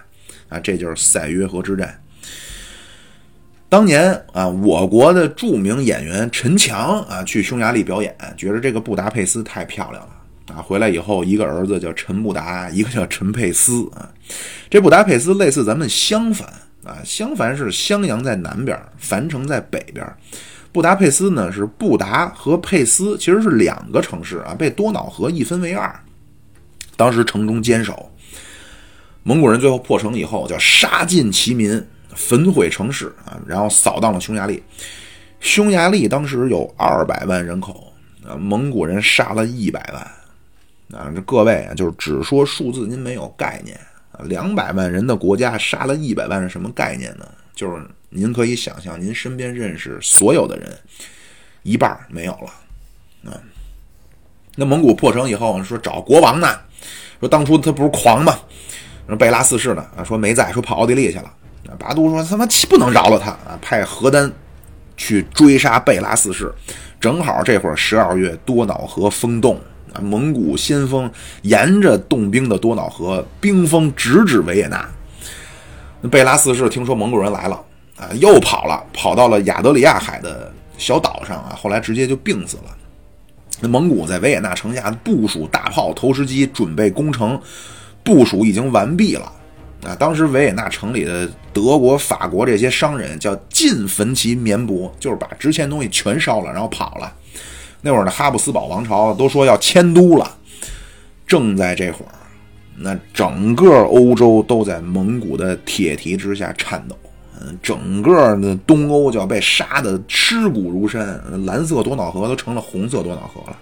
啊，这就是塞约河之战。当年啊，我国的著名演员陈强啊，去匈牙利表演，觉得这个布达佩斯太漂亮了啊。回来以后，一个儿子叫陈布达，一个叫陈佩斯啊。这布达佩斯类似咱们襄樊啊，襄樊是襄阳在南边，樊城在北边。布达佩斯呢是布达和佩斯其实是两个城市啊，被多瑙河一分为二。当时城中坚守，蒙古人最后破城以后，叫杀尽其民。焚毁城市啊，然后扫荡了匈牙利。匈牙利当时有二百万人口啊，蒙古人杀了一百万啊。这各位啊，就是只说数字，您没有概念啊。两百万人的国家杀了一百万是什么概念呢？就是您可以想象，您身边认识所有的人一半没有了啊。那蒙古破城以后说找国王呢，说当初他不是狂吗？说贝拉四世呢啊，说没在，说跑奥地利去了。拔都说：“他妈不能饶了他啊！”派何丹去追杀贝拉四世。正好这会儿十二月，多瑙河封冻啊，蒙古先锋沿着冻冰的多瑙河，冰封直指维也纳。那贝拉四世听说蒙古人来了啊，又跑了，跑到了亚得里亚海的小岛上啊，后来直接就病死了。那蒙古在维也纳城下部署大炮、投石机，准备攻城，部署已经完毕了。啊，当时维也纳城里的德国、法国这些商人叫尽焚其棉帛，就是把值钱东西全烧了，然后跑了。那会儿的哈布斯堡王朝都说要迁都了。正在这会儿，那整个欧洲都在蒙古的铁蹄之下颤抖。嗯，整个的东欧就要被杀得尸骨如山，蓝色多瑙河都成了红色多瑙河了。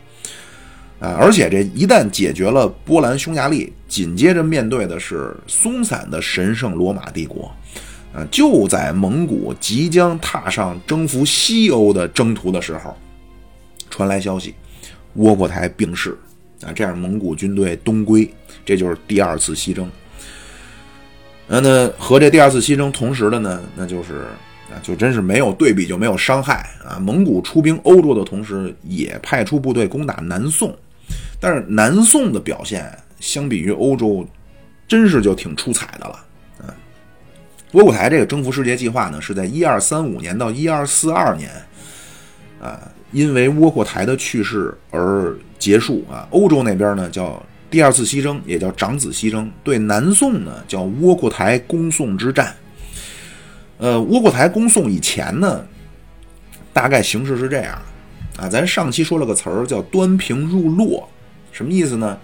啊！而且这一旦解决了波兰、匈牙利，紧接着面对的是松散的神圣罗马帝国。啊！就在蒙古即将踏上征服西欧的征途的时候，传来消息，窝阔台病逝。啊！这样蒙古军队东归，这就是第二次西征。那那和这第二次西征同时的呢，那就是啊，就真是没有对比就没有伤害啊！蒙古出兵欧洲的同时，也派出部队攻打南宋。但是南宋的表现相比于欧洲，真是就挺出彩的了。嗯，窝阔台这个征服世界计划呢，是在一二三五年到一二四二年，啊，因为窝阔台的去世而结束啊。欧洲那边呢叫第二次西征，也叫长子西征；对南宋呢叫窝阔台攻宋之战。呃，窝阔台攻宋以前呢，大概形势是这样啊。咱上期说了个词儿叫端平入洛。什么意思呢？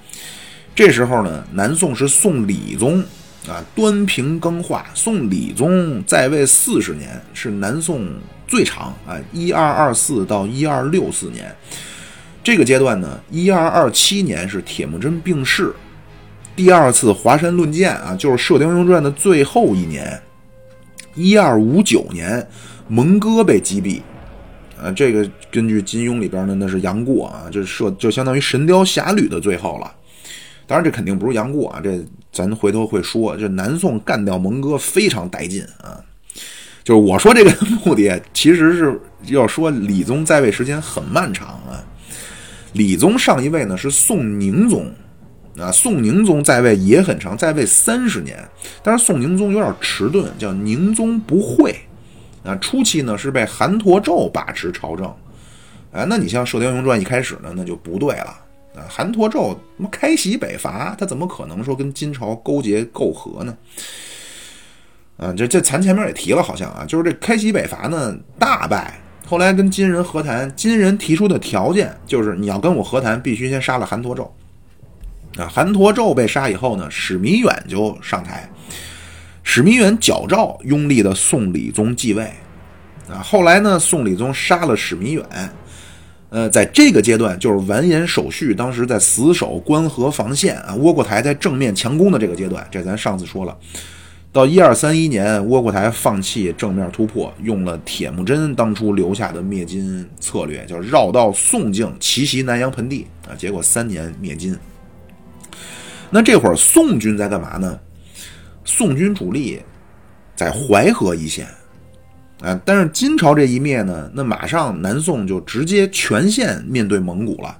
这时候呢，南宋是宋理宗啊，端平更化。宋理宗在位四十年，是南宋最长啊，一二二四到一二六四年。这个阶段呢，一二二七年是铁木真病逝，第二次华山论剑啊，就是《射雕英雄传》的最后一年。一二五九年，蒙哥被击毙。啊，这个根据金庸里边的，那是杨过啊，这设就相当于《神雕侠侣》的最后了。当然，这肯定不是杨过啊，这咱回头会说。这南宋干掉蒙哥非常带劲啊，就是我说这个目的，其实是要说李宗在位时间很漫长啊。李宗上一位呢是宋宁宗啊，宋宁宗在位也很长，在位三十年，但是宋宁宗有点迟钝，叫宁宗不讳。啊，初期呢是被韩侂胄把持朝政，啊，那你像《射雕英雄传》一开始呢，那就不对了啊。韩侂胄什么开禧北伐，他怎么可能说跟金朝勾结媾和呢？啊，这这咱前面也提了，好像啊，就是这开禧北伐呢大败，后来跟金人和谈，金人提出的条件就是你要跟我和谈，必须先杀了韩侂胄。啊，韩侂胄被杀以后呢，史弥远就上台。史弥远矫诏拥立的宋理宗继位，啊，后来呢，宋理宗杀了史弥远，呃，在这个阶段就是完颜守绪当时在死守关河防线啊，窝阔台在正面强攻的这个阶段，这咱上次说了。到一二三一年，窝阔台放弃正面突破，用了铁木真当初留下的灭金策略，就绕道宋境奇袭南阳盆地啊，结果三年灭金。那这会儿宋军在干嘛呢？宋军主力在淮河一线，啊。但是金朝这一灭呢，那马上南宋就直接全线面对蒙古了。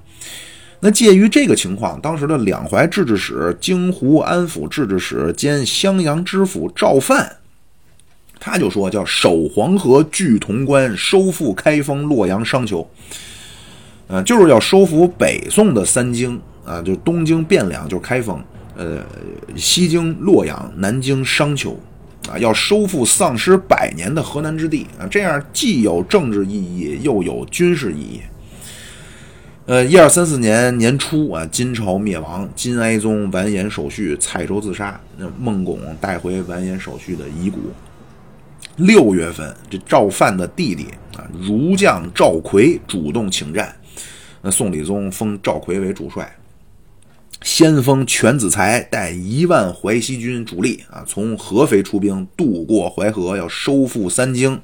那介于这个情况，当时的两淮制置使、京湖安抚制置使兼襄阳知府赵范，他就说叫守黄河、据潼关、收复开封、洛阳、商丘，呃，就是要收复北宋的三京啊，就东京汴梁就是开封，呃，西京洛阳，南京商丘，啊，要收复丧失百年的河南之地啊，这样既有政治意义，又有军事意义。呃，一二三四年年初啊，金朝灭亡，金哀宗完颜守绪蔡州自杀，那孟拱带回完颜守绪的遗骨。六月份，这赵范的弟弟啊，儒将赵奎主动请战，那宋理宗封赵奎为主帅，先锋全子才带一万淮西军主力啊，从合肥出兵渡过淮河，要收复三京。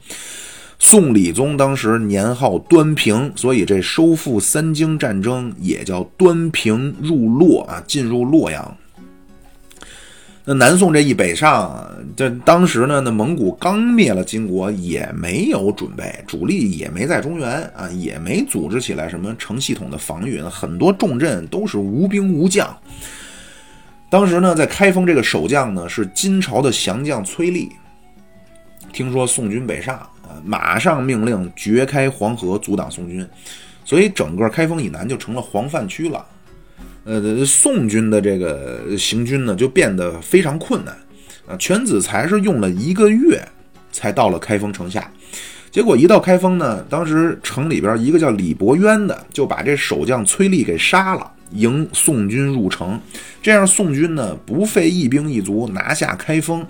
宋理宗当时年号端平，所以这收复三京战争也叫端平入洛啊，进入洛阳。南宋这一北上，这当时呢，那蒙古刚灭了金国，也没有准备，主力也没在中原啊，也没组织起来什么成系统的防御，很多重镇都是无兵无将。当时呢，在开封这个守将呢是金朝的降将崔立，听说宋军北上。马上命令掘开黄河，阻挡宋军，所以整个开封以南就成了黄泛区了。呃，宋军的这个行军呢，就变得非常困难。啊，全子才是用了一个月才到了开封城下，结果一到开封呢，当时城里边一个叫李伯渊的就把这守将崔立给杀了，迎宋军入城，这样宋军呢不费一兵一卒拿下开封。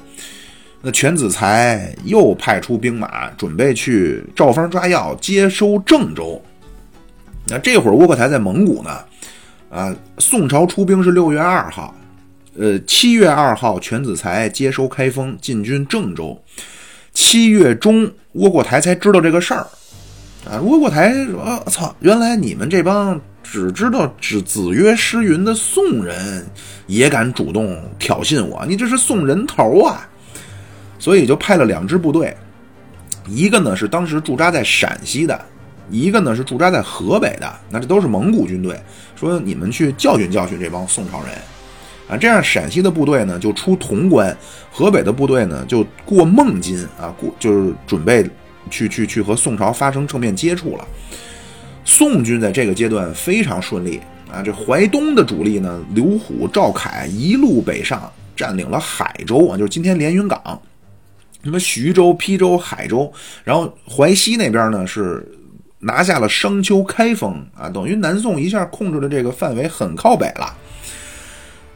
那全子才又派出兵马，准备去照方抓药，接收郑州。那这会儿窝阔台在蒙古呢，啊，宋朝出兵是六月二号，呃，七月二号全子才接收开封，进军郑州。七月中，窝阔台才知道这个事儿，啊，窝阔台说：“操，原来你们这帮只知道只子曰诗云的宋人也敢主动挑衅我，你这是送人头啊！”所以就派了两支部队，一个呢是当时驻扎在陕西的，一个呢是驻扎在河北的。那这都是蒙古军队，说你们去教训教训这帮宋朝人啊。这样陕西的部队呢就出潼关，河北的部队呢就过孟津啊，过就是准备去去去和宋朝发生正面接触了。宋军在这个阶段非常顺利啊，这淮东的主力呢，刘虎、赵凯一路北上，占领了海州啊，就是今天连云港。什么徐州、邳州、海州，然后淮西那边呢是拿下了商丘、开封啊，等于南宋一下控制的这个范围很靠北了。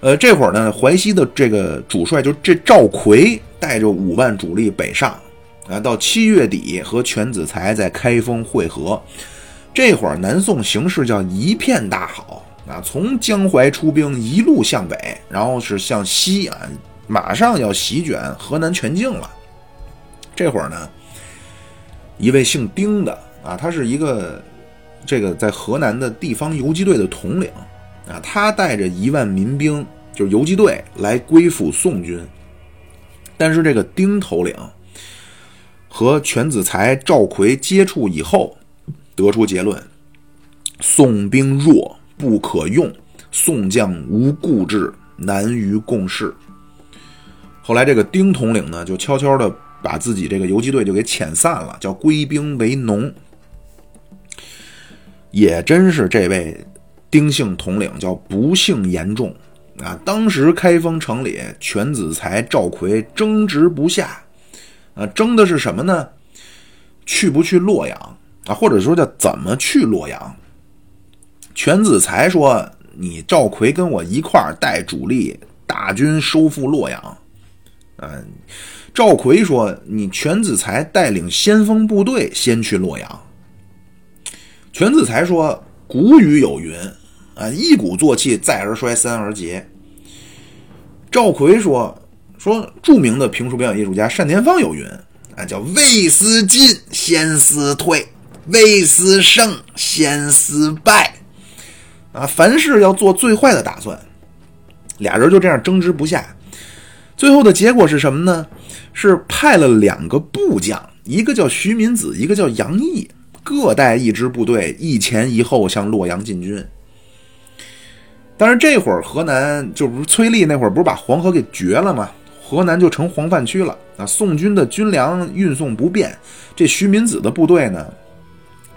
呃，这会儿呢，淮西的这个主帅就这赵奎带着五万主力北上啊，到七月底和全子才在开封会合。这会儿南宋形势叫一片大好啊，从江淮出兵一路向北，然后是向西啊，马上要席卷河南全境了。这会儿呢，一位姓丁的啊，他是一个这个在河南的地方游击队的统领啊，他带着一万民兵，就是游击队来归附宋军。但是这个丁头领和全子才、赵奎接触以后，得出结论：宋兵弱不可用，宋将无固志，难于共事。后来这个丁统领呢，就悄悄的。把自己这个游击队就给遣散了，叫归兵为农。也真是这位丁姓统领叫不幸严重啊！当时开封城里，全子才、赵奎争执不下啊，争的是什么呢？去不去洛阳啊？或者说叫怎么去洛阳？全子才说：“你赵奎跟我一块儿带主力大军收复洛阳。”嗯。赵奎说：“你全子才带领先锋部队先去洛阳。”全子才说：“古语有云，啊，一鼓作气，再而衰，三而竭。”赵奎说：“说著名的评书表演艺术家单田芳有云，啊，叫未思进，先思退；未思胜，先思败。啊，凡事要做最坏的打算。”俩人就这样争执不下，最后的结果是什么呢？是派了两个部将一个叫徐民子，一个叫杨毅，各带一支部队，一前一后向洛阳进军。但是这会儿河南就不是崔立那会儿不是把黄河给绝了吗？河南就成黄泛区了啊！宋军的军粮运送不便，这徐民子的部队呢，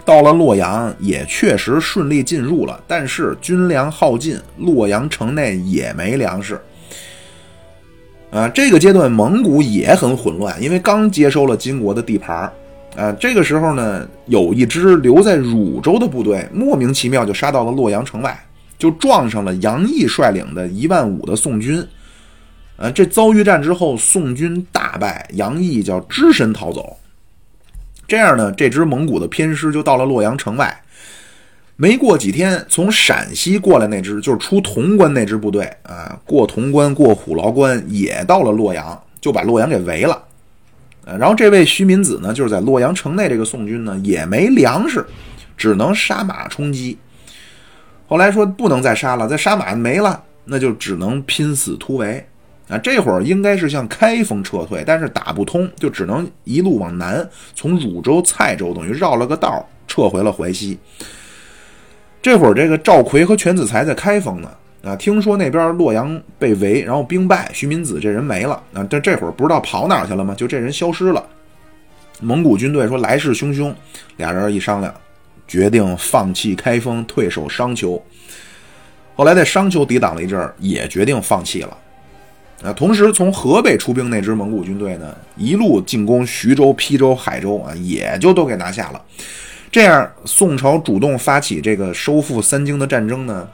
到了洛阳也确实顺利进入了，但是军粮耗尽，洛阳城内也没粮食。啊，这个阶段蒙古也很混乱，因为刚接收了金国的地盘呃，这个时候呢，有一支留在汝州的部队莫名其妙就杀到了洛阳城外。就撞上了杨毅率领的一万五的宋军，呃，这遭遇战之后，宋军大败，杨毅叫只身逃走。这样呢，这支蒙古的偏师就到了洛阳城外。没过几天，从陕西过来那支就是出潼关那支部队啊，过潼关过虎牢关也到了洛阳，就把洛阳给围了。然后这位徐民子呢，就是在洛阳城内这个宋军呢也没粮食，只能杀马充饥。后来说不能再杀了，再杀马没了，那就只能拼死突围啊！这会儿应该是向开封撤退，但是打不通，就只能一路往南，从汝州、蔡州等于绕了个道撤回了淮西。这会儿这个赵奎和全子才在开封呢啊，听说那边洛阳被围，然后兵败，徐民子这人没了啊，但这会儿不知道跑哪去了吗？就这人消失了。蒙古军队说来势汹汹，俩人一商量。决定放弃开封，退守商丘。后来在商丘抵挡了一阵儿，也决定放弃了。啊，同时从河北出兵那支蒙古军队呢，一路进攻徐州、邳州、海州啊，也就都给拿下了。这样，宋朝主动发起这个收复三京的战争呢，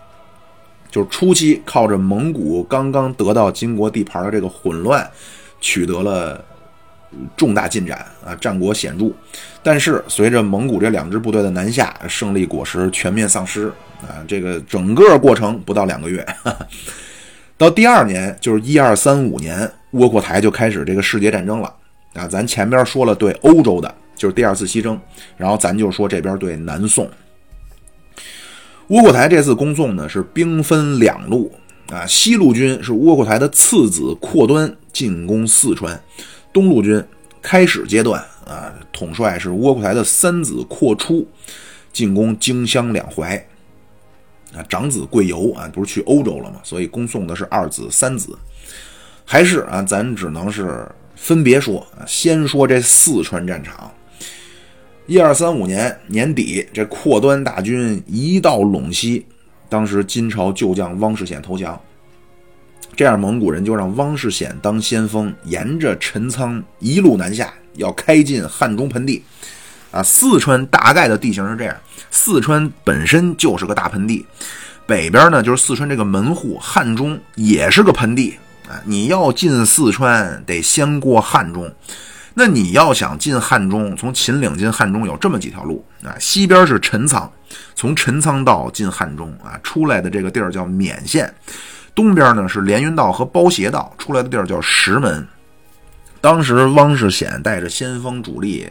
就是初期靠着蒙古刚刚得到金国地盘的这个混乱，取得了。重大进展啊，战果显著。但是随着蒙古这两支部队的南下，胜利果实全面丧失啊。这个整个过程不到两个月，到第二年就是一二三五年，窝阔台就开始这个世界战争了啊。咱前边说了对欧洲的，就是第二次西征，然后咱就说这边对南宋。窝阔台这次攻宋呢是兵分两路啊，西路军是窝阔台的次子阔端进攻四川。东路军开始阶段啊，统帅是窝阔台的三子阔出，进攻荆襄两淮。啊，长子贵由啊，不是去欧洲了吗？所以恭送的是二子三子。还是啊，咱只能是分别说啊，先说这四川战场。一二三五年年底，这阔端大军一到陇西，当时金朝旧将汪世显投降。这样，蒙古人就让汪世显当先锋，沿着陈仓一路南下，要开进汉中盆地。啊，四川大概的地形是这样：四川本身就是个大盆地，北边呢就是四川这个门户，汉中也是个盆地。啊，你要进四川，得先过汉中。那你要想进汉中，从秦岭进汉中有这么几条路啊。西边是陈仓，从陈仓道进汉中啊，出来的这个地儿叫勉县。东边呢是连云道和包斜道出来的地儿叫石门。当时汪世显带着先锋主力，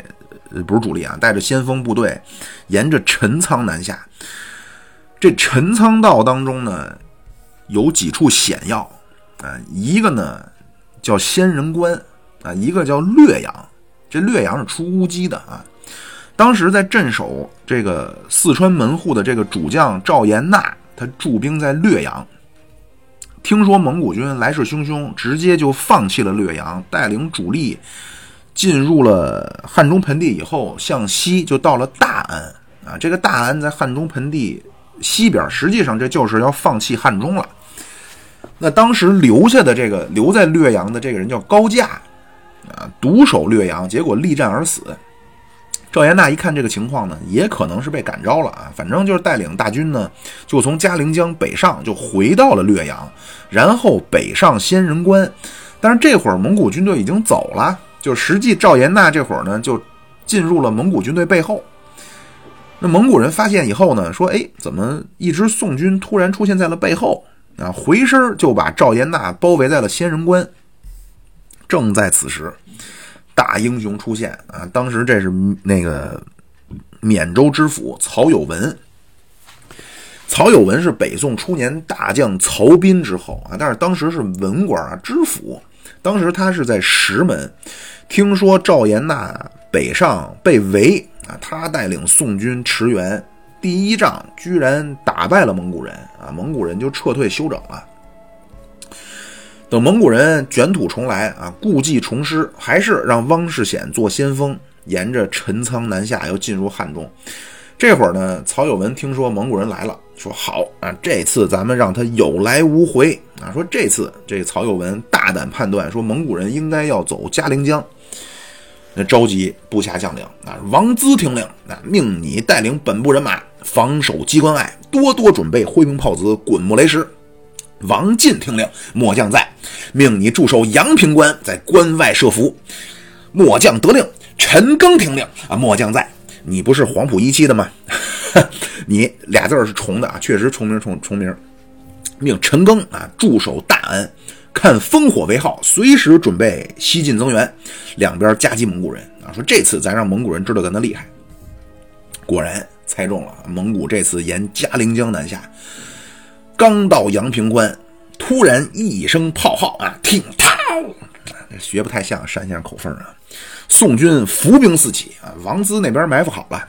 不是主力啊，带着先锋部队，沿着陈仓南下。这陈仓道当中呢，有几处险要啊，一个呢叫仙人关啊，一个叫略阳。这略阳是出乌鸡的啊。当时在镇守这个四川门户的这个主将赵延纳，他驻兵在略阳。听说蒙古军来势汹汹，直接就放弃了略阳，带领主力进入了汉中盆地以后，向西就到了大安啊。这个大安在汉中盆地西边，实际上这就是要放弃汉中了。那当时留下的这个留在略阳的这个人叫高驾啊，独守略阳，结果力战而死。赵延纳一看这个情况呢，也可能是被感召了啊，反正就是带领大军呢，就从嘉陵江北上，就回到了略阳，然后北上仙人关。但是这会儿蒙古军队已经走了，就实际赵延纳这会儿呢，就进入了蒙古军队背后。那蒙古人发现以后呢，说：“哎，怎么一支宋军突然出现在了背后啊？”回身就把赵延纳包围在了仙人关。正在此时。大英雄出现啊！当时这是那个缅州知府曹有文。曹有文是北宋初年大将曹彬之后啊，但是当时是文官啊，知府。当时他是在石门，听说赵延纳北上被围啊，他带领宋军驰援，第一仗居然打败了蒙古人啊，蒙古人就撤退休整了。等蒙古人卷土重来啊，故技重施，还是让汪世显做先锋，沿着陈仓南下，要进入汉中。这会儿呢，曹有文听说蒙古人来了，说好啊，这次咱们让他有来无回啊。说这次这曹有文大胆判断，说蒙古人应该要走嘉陵江。那召集部下将领啊，王资听令，那命你带领本部人马防守机关隘，多多准备灰瓶炮子、滚木雷石。王进听令，末将在，命你驻守阳平关，在关外设伏。末将得令，陈庚听令啊，末将在。你不是黄埔一期的吗？你俩字是重的啊，确实重名重重名。命陈庚啊驻守大安，看烽火为号，随时准备西进增援，两边夹击蒙古人啊。说这次咱让蒙古人知道咱的厉害。果然猜中了，蒙古这次沿嘉陵江南下，刚到阳平关，突然一声炮号啊，听涛，学不太像山先生口风啊。宋军伏兵四起啊，王资那边埋伏好了，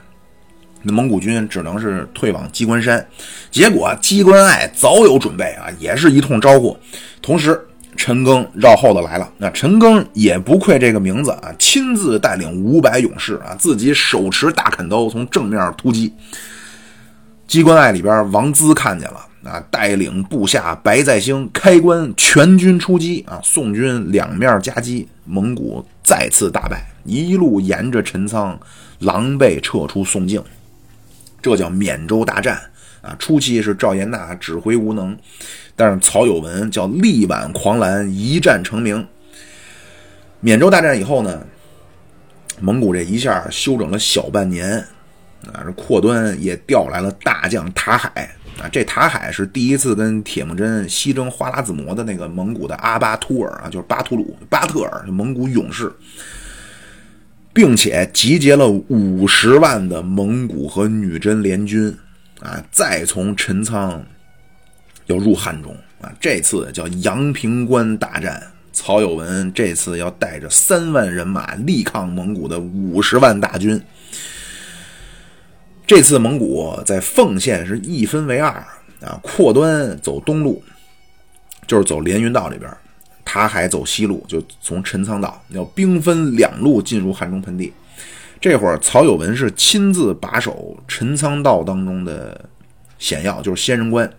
那蒙古军只能是退往鸡冠山。结果鸡冠隘早有准备啊，也是一通招呼。同时，陈庚绕后的来了。那陈庚也不愧这个名字啊，亲自带领五百勇士啊，自己手持大砍刀从正面突击。鸡冠隘里边，王资看见了啊，带领部下白在兴开关全军出击啊，宋军两面夹击，蒙古。再次大败，一路沿着陈仓，狼狈撤出宋境，这叫缅州大战啊！初期是赵延纳指挥无能，但是曹有文叫力挽狂澜，一战成名。缅州大战以后呢，蒙古这一下休整了小半年啊，这阔端也调来了大将塔海。啊，这塔海是第一次跟铁木真西征花剌子模的那个蒙古的阿巴图尔啊，就是巴图鲁、巴特尔，蒙古勇士，并且集结了五十万的蒙古和女真联军啊，再从陈仓要入汉中啊，这次叫阳平关大战，曹有文这次要带着三万人马力抗蒙古的五十万大军。这次蒙古在奉县是一分为二啊，阔端走东路，就是走连云道这边；塔海走西路，就从陈仓道，要兵分两路进入汉中盆地。这会儿曹有文是亲自把守陈仓道当中的险要，就是仙人关，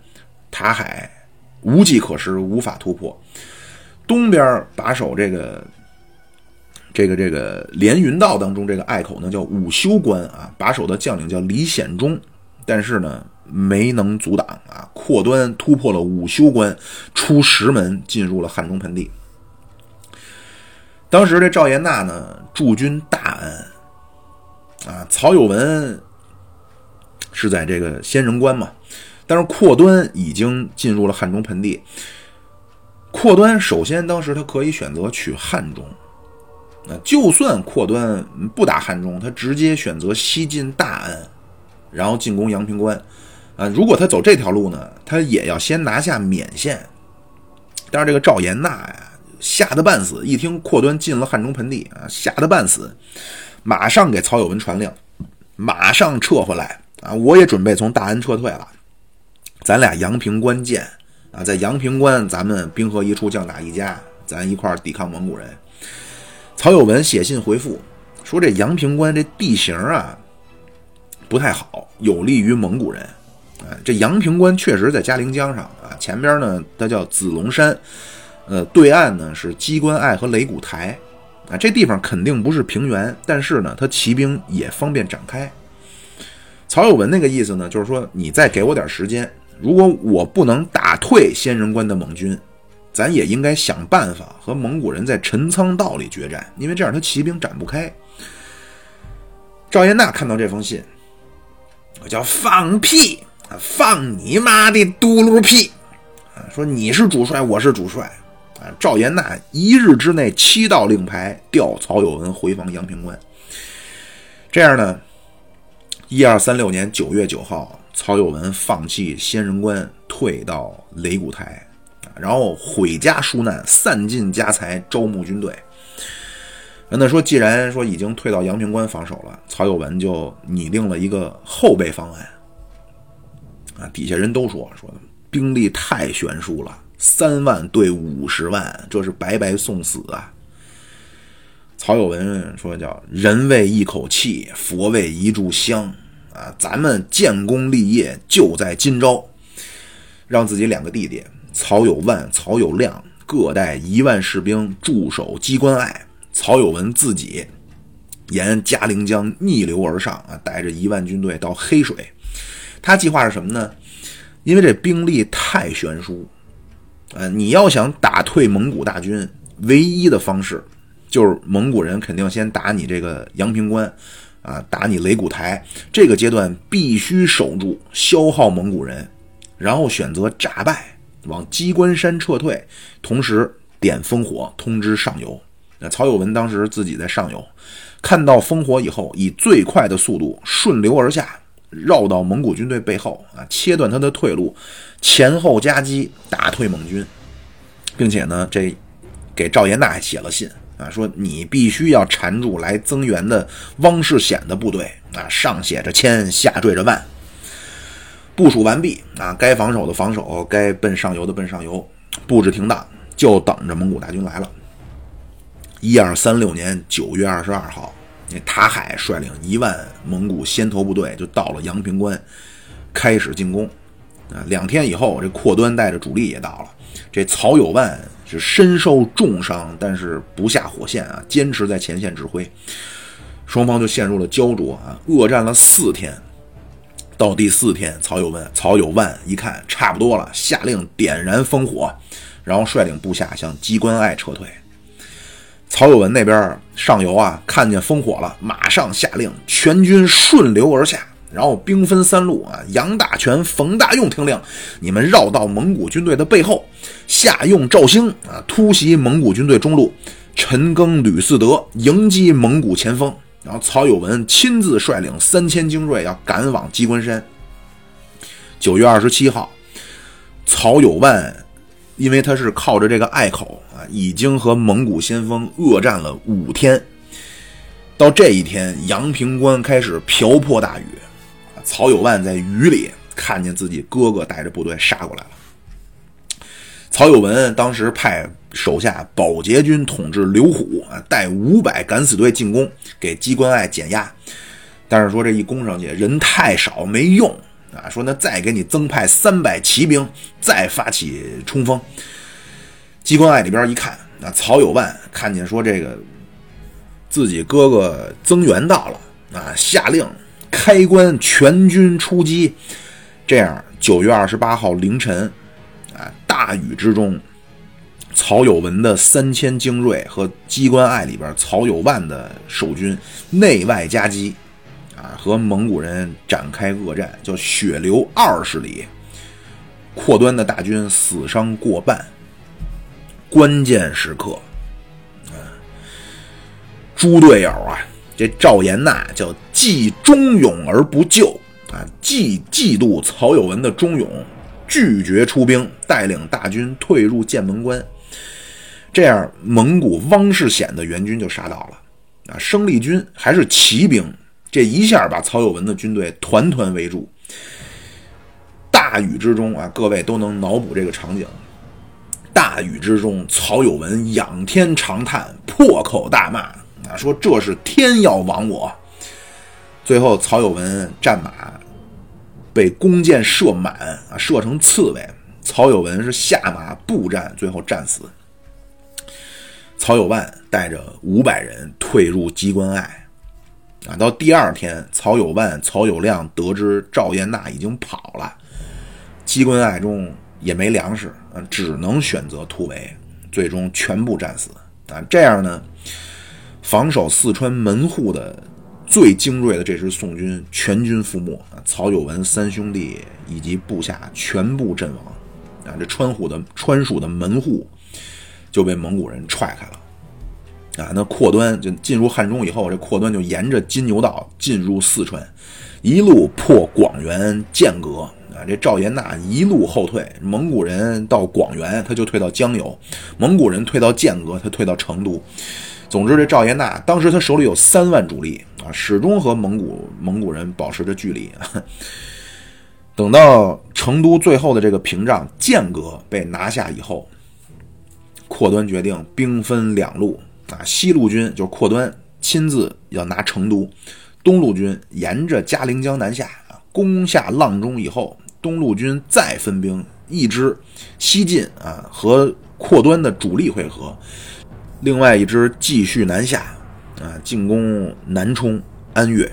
塔海无计可施，无法突破。东边把守这个。这个这个连云道当中，这个隘口呢叫武修关啊，把守的将领叫李显忠，但是呢没能阻挡啊，扩端突破了武修关，出石门进入了汉中盆地。当时这赵延纳呢驻军大安啊，曹有文是在这个仙人关嘛，但是扩端已经进入了汉中盆地。扩端首先当时他可以选择取汉中。那就算扩端不打汉中，他直接选择西进大安，然后进攻阳平关，啊，如果他走这条路呢，他也要先拿下勉县。但是这个赵延纳呀，吓得半死，一听扩端进了汉中盆地啊，吓得半死，马上给曹有文传令，马上撤回来啊！我也准备从大安撤退了，咱俩阳平关见啊！在阳平关，咱们兵合一处，将打一家，咱一块儿抵抗蒙古人。曹有文写信回复说：“这阳平关这地形啊不太好，有利于蒙古人。啊，这阳平关确实在嘉陵江上啊，前边呢它叫子龙山，呃，对岸呢是鸡冠隘和擂鼓台，啊，这地方肯定不是平原，但是呢，它骑兵也方便展开。曹有文那个意思呢，就是说你再给我点时间，如果我不能打退仙人关的蒙军。”咱也应该想办法和蒙古人在陈仓道里决战，因为这样他骑兵展不开。赵延纳看到这封信，我叫放屁！放你妈的嘟噜屁！说你是主帅，我是主帅啊！赵延纳一日之内七道令牌，调曹有文回防阳平关。这样呢，一二三六年九月九号，曹有文放弃仙人关，退到雷鼓台。然后毁家纾难，散尽家财，招募军队。那说既然说已经退到阳平关防守了，曹有文就拟定了一个后备方案。啊，底下人都说说兵力太悬殊了，三万对五十万，这是白白送死啊。曹有文说叫人为一口气，佛为一炷香啊，咱们建功立业就在今朝，让自己两个弟弟曹有万、曹有亮各带一万士兵驻守机关隘，曹有文自己沿嘉陵江逆流而上啊，带着一万军队到黑水。他计划是什么呢？因为这兵力太悬殊，呃，你要想打退蒙古大军，唯一的方式就是蒙古人肯定先打你这个阳平关，啊，打你雷鼓台。这个阶段必须守住，消耗蒙古人，然后选择诈败，往鸡冠山撤退，同时点烽火通知上游。那曹有文当时自己在上游，看到烽火以后，以最快的速度顺流而下。绕到蒙古军队背后啊，切断他的退路，前后夹击，打退蒙军，并且呢，这给赵延大写了信啊，说你必须要缠住来增援的汪世显的部队啊，上写着千，下缀着万，部署完毕啊，该防守的防守，该奔上游的奔上游，布置停当，就等着蒙古大军来了。一二三六年九月二十二号。那塔海率领一万蒙古先头部队就到了阳平关，开始进攻。啊，两天以后，这阔端带着主力也到了。这曹有万是身受重伤，但是不下火线啊，坚持在前线指挥。双方就陷入了焦灼啊，恶战了四天。到第四天，曹有万曹有万一看差不多了，下令点燃烽火，然后率领部下向机关隘撤退。曹有文那边上游啊，看见烽火了，马上下令全军顺流而下，然后兵分三路啊。杨大全、冯大用听令，你们绕到蒙古军队的背后，下用赵兴啊，突袭蒙古军队中路。陈赓、吕四德迎击蒙古前锋，然后曹有文亲自率领三千精锐要赶往鸡冠山。九月二十七号，曹有万。因为他是靠着这个隘口啊，已经和蒙古先锋恶战了五天。到这一天，阳平关开始瓢泼大雨，曹有万在雨里看见自己哥哥带着部队杀过来了。曹有文当时派手下保捷军统治刘虎啊，带五百敢死队进攻，给机关隘减压。但是说这一攻上去，人太少没用。啊，说那再给你增派三百骑兵，再发起冲锋。机关隘里边一看，那曹有万看见说这个自己哥哥增援到了，啊，下令开关全军出击。这样，九月二十八号凌晨，大雨之中，曹有文的三千精锐和机关隘里边曹有万的守军内外夹击。啊，和蒙古人展开恶战，叫血流二十里，阔端的大军死伤过半。关键时刻，啊，猪队友啊，这赵延娜叫既忠勇而不救啊，既嫉妒曹有文的忠勇，拒绝出兵，带领大军退入剑门关。这样，蒙古汪世显的援军就杀到了啊，生力军还是骑兵。这一下把曹有文的军队团团围住。大雨之中啊，各位都能脑补这个场景。大雨之中，曹有文仰天长叹，破口大骂啊，说这是天要亡我。最后，曹有文战马被弓箭射满啊，射成刺猬。曹有文是下马步战，最后战死。曹有万带着五百人退入机关隘。啊，到第二天，曹有万、曹有亮得知赵燕娜已经跑了，机关隘中也没粮食，啊，只能选择突围，最终全部战死。啊，这样呢，防守四川门户的最精锐的这支宋军全军覆没，啊，曹有文三兄弟以及部下全部阵亡。啊，这川虎的川蜀的门户就被蒙古人踹开了。啊，那阔端就进入汉中以后，这阔端就沿着金牛道进入四川，一路破广元、剑阁。啊，这赵延娜一路后退，蒙古人到广元，他就退到江油；蒙古人退到剑阁，他退到成都。总之，这赵延纳当时他手里有三万主力啊，始终和蒙古蒙古人保持着距离。等到成都最后的这个屏障剑阁被拿下以后，阔端决定兵分两路啊，西路军就是阔端亲自要拿成都，东路军沿着嘉陵江南下啊，攻下阆中以后，东路军再分兵，一支西进啊，和阔端的主力会合。另外一支继续南下，啊，进攻南充、安岳。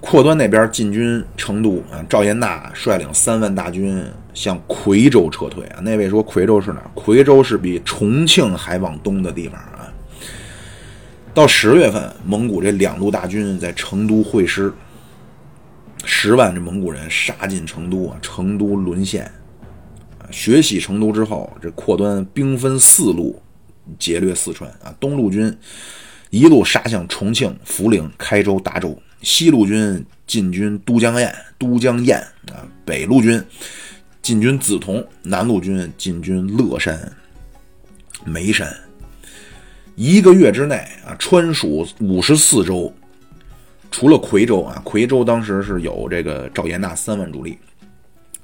阔端那边进军成都，啊，赵延纳率领三万大军向夔州撤退。啊，那位说夔州是哪？夔州是比重庆还往东的地方啊。到十月份，蒙古这两路大军在成都会师，十万这蒙古人杀进成都啊，成都沦陷。啊，血洗成都之后，这阔端兵分四路。劫掠四川啊，东路军一路杀向重庆、涪陵、开州、达州；西路军进军都江堰、都江堰啊；北路军进军梓潼，南路军进军乐山、眉山。一个月之内啊，川蜀五十四州，除了夔州啊，夔州当时是有这个赵延纳三万主力，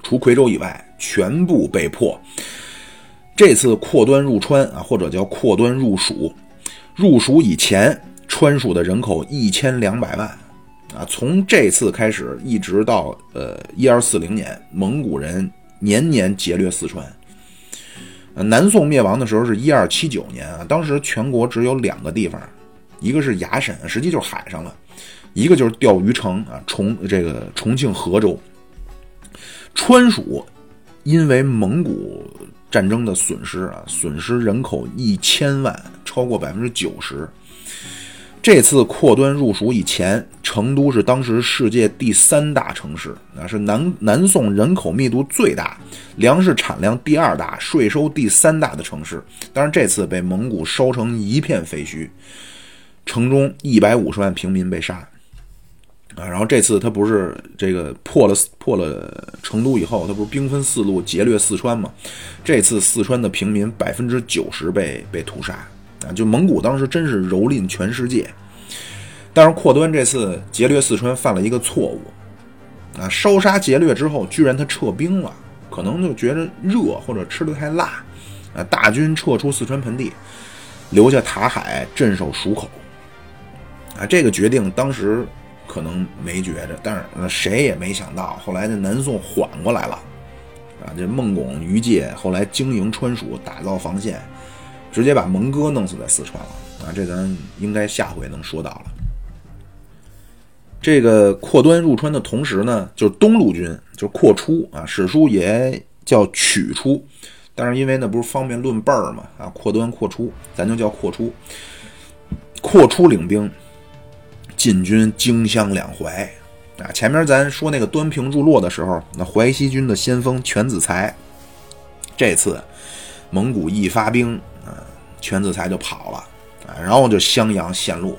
除夔州以外，全部被迫。这次扩端入川啊，或者叫扩端入蜀，入蜀以前，川蜀的人口一千两百万，啊，从这次开始一直到呃一二四零年，蒙古人年年劫掠四川。南宋灭亡的时候是一二七九年啊，当时全国只有两个地方，一个是牙审，实际就是海上了，一个就是钓鱼城啊，重这个重庆河州。川蜀因为蒙古。战争的损失啊，损失人口一千万，超过百分之九十。这次扩端入蜀以前，成都是当时世界第三大城市，啊，是南南宋人口密度最大、粮食产量第二大、税收第三大的城市。但是这次被蒙古烧成一片废墟，城中一百五十万平民被杀。啊，然后这次他不是这个破了破了成都以后，他不是兵分四路劫掠四川吗？这次四川的平民百分之九十被被屠杀啊！就蒙古当时真是蹂躏全世界。但是阔端这次劫掠四川犯了一个错误啊，烧杀劫掠之后，居然他撤兵了，可能就觉得热或者吃的太辣啊，大军撤出四川盆地，留下塔海镇守蜀口啊。这个决定当时。可能没觉着，但是谁也没想到，后来这南宋缓过来了，啊，这孟拱、于界后来经营川蜀，打造防线，直接把蒙哥弄死在四川了，啊，这咱应该下回能说到了。这个扩端入川的同时呢，就是东路军就是扩出啊，史书也叫取出，但是因为那不是方便论辈儿嘛，啊，扩端扩出，咱就叫扩出，扩出领兵。进军荆襄两淮，啊，前面咱说那个端平入洛的时候，那淮西军的先锋全子才，这次蒙古一发兵，啊，全子才就跑了，啊，然后就襄阳陷落。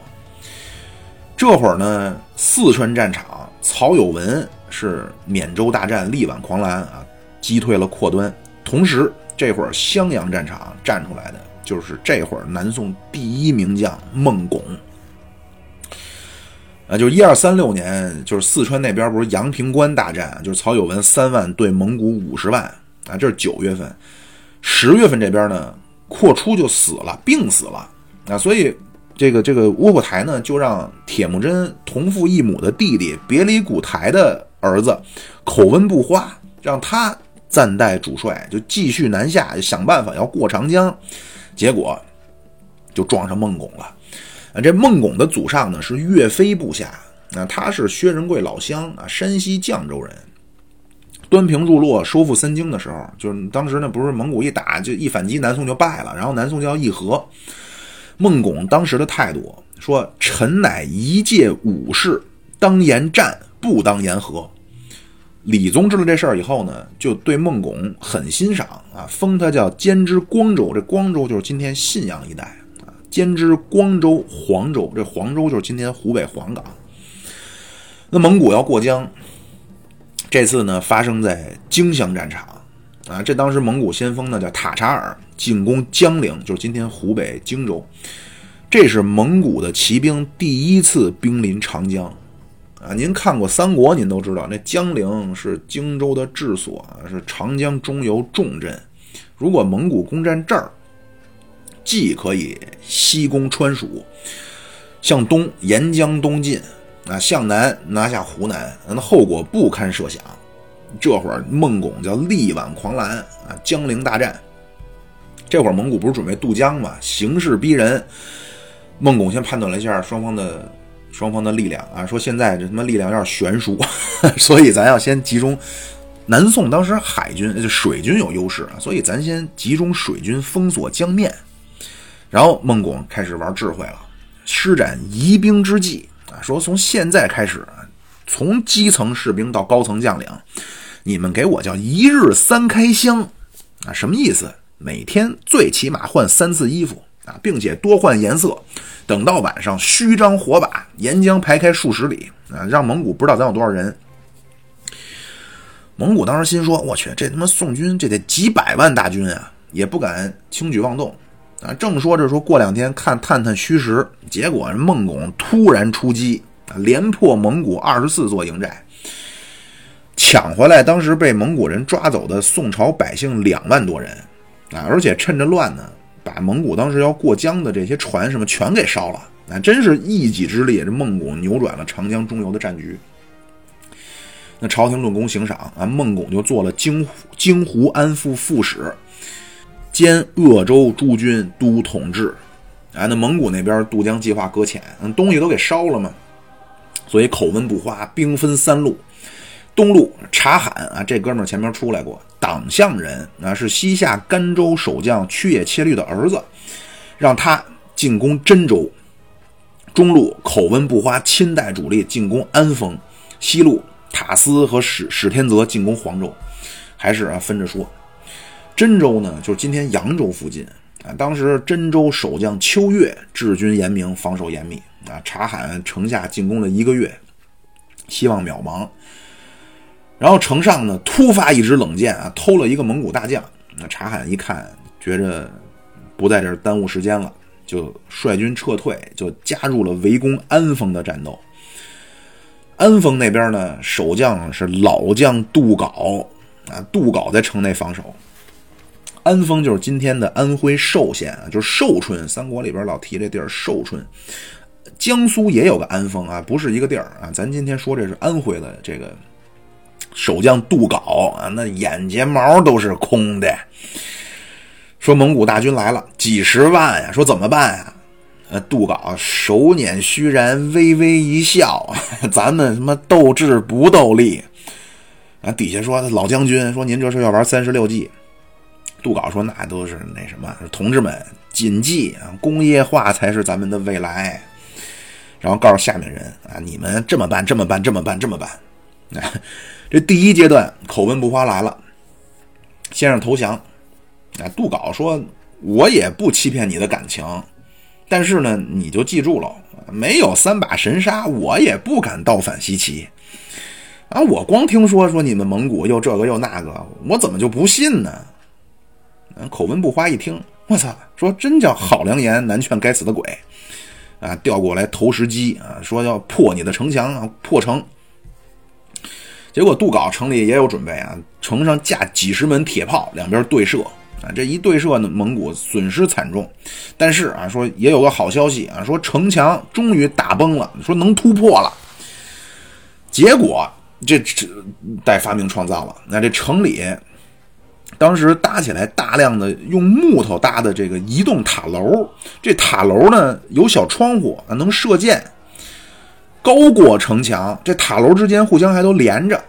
这会儿呢，四川战场，曹有文是缅州大战力挽狂澜啊，击退了阔端。同时，这会儿襄阳战场站出来的就是这会儿南宋第一名将孟拱。啊，就是一二三六年，就是四川那边不是阳平关大战，就是曹有文三万对蒙古五十万啊，这是九月份，十月份这边呢，扩出就死了，病死了啊，所以这个这个窝阔台呢，就让铁木真同父异母的弟弟别离古台的儿子口温不花，让他暂代主帅，就继续南下，想办法要过长江，结果就撞上孟拱了。这孟拱的祖上呢是岳飞部下，啊，他是薛仁贵老乡啊，山西绛州人。端平入洛收复三京的时候，就是当时呢不是蒙古一打就一反击，南宋就败了，然后南宋就要议和。孟拱当时的态度说：“臣乃一介武士，当言战，不当言和。”李宗知道这事儿以后呢，就对孟拱很欣赏啊，封他叫兼之光州，这光州就是今天信阳一带。兼之光州、黄州，这黄州就是今天湖北黄冈。那蒙古要过江，这次呢发生在荆襄战场啊。这当时蒙古先锋呢叫塔察尔，进攻江陵，就是今天湖北荆州。这是蒙古的骑兵第一次兵临长江啊！您看过三国，您都知道，那江陵是荆州的治所，是长江中游重镇。如果蒙古攻占这儿，既可以西攻川蜀，向东沿江东进，啊，向南拿下湖南，那后果不堪设想。这会儿孟拱叫力挽狂澜啊，江陵大战。这会儿蒙古不是准备渡江吗？形势逼人。孟拱先判断了一下双方的双方的力量啊，说现在这他妈力量有点悬殊，所以咱要先集中。南宋当时海军就水军有优势啊，所以咱先集中水军封锁江面。然后孟拱开始玩智慧了，施展移兵之计啊，说从现在开始，从基层士兵到高层将领，你们给我叫一日三开箱啊，什么意思？每天最起码换三次衣服啊，并且多换颜色。等到晚上，虚张火把，沿江排开数十里啊，让蒙古不知道咱有多少人。蒙古当时心说：“我去，这他妈宋军这得几百万大军啊，也不敢轻举妄动啊。”正说着，说过两天看探探虚实，结果孟拱突然出击啊，连破蒙古二十四座营寨，抢回来当时被蒙古人抓走的宋朝百姓两万多人。啊！而且趁着乱呢，把蒙古当时要过江的这些船什么全给烧了。啊！真是一己之力，这孟拱扭转了长江中游的战局。那朝廷论功行赏啊，孟拱就做了京京湖安抚副使，兼鄂州诸军都统制。啊，那蒙古那边渡江计划搁浅，东西都给烧了嘛，所以口温不花，兵分三路。东路察罕啊，这哥们儿前面出来过，党项人啊，是西夏甘州守将曲野切律的儿子，让他进攻真州。中路口温不花，亲带主力进攻安丰。西路塔斯和史史天泽进攻黄州，还是啊分着说。真州呢，就是今天扬州附近啊。当时真州守将秋月治军严明，防守严密啊。察罕城下进攻了一个月，希望渺茫。然后城上呢，突发一支冷箭啊，偷了一个蒙古大将。那察罕一看，觉着不在这儿耽误时间了，就率军撤退，就加入了围攻安丰的战斗。安丰那边呢，守将是老将杜杲啊，杜杲在城内防守。安丰就是今天的安徽寿县啊，就是寿春，三国里边老提这地儿寿春。江苏也有个安丰啊，不是一个地儿啊。咱今天说这是安徽的这个。守将杜杲啊，那眼睫毛都是空的。说蒙古大军来了，几十万呀！说怎么办呀？呃，杜杲手捻虚髯，微微一笑：“ 咱们什么斗智不斗力？”啊，底下说老将军说：“您这是要玩三十六计？”杜稿说：“那都是那什么，同志们谨记啊，工业化才是咱们的未来。”然后告诉下面人啊：“你们这么办，这么办，这么办，这么办。”这第一阶段口温不花来了，先生投降。啊，杜稿说：“我也不欺骗你的感情，但是呢，你就记住了，没有三把神杀，我也不敢倒反西岐。啊，我光听说说你们蒙古又这个又那个，我怎么就不信呢？”口温不花一听，我操，说真叫好良言难劝该死的鬼！啊，调过来投石机啊，说要破你的城墙啊，破城。结果杜杲城里也有准备啊，城上架几十门铁炮，两边对射啊，这一对射呢，蒙古损失惨重。但是啊，说也有个好消息啊，说城墙终于打崩了，说能突破了。结果这这带发明创造了，那这城里当时搭起来大量的用木头搭的这个移动塔楼，这塔楼呢有小窗户啊，能射箭。高过城墙，这塔楼之间互相还都连着，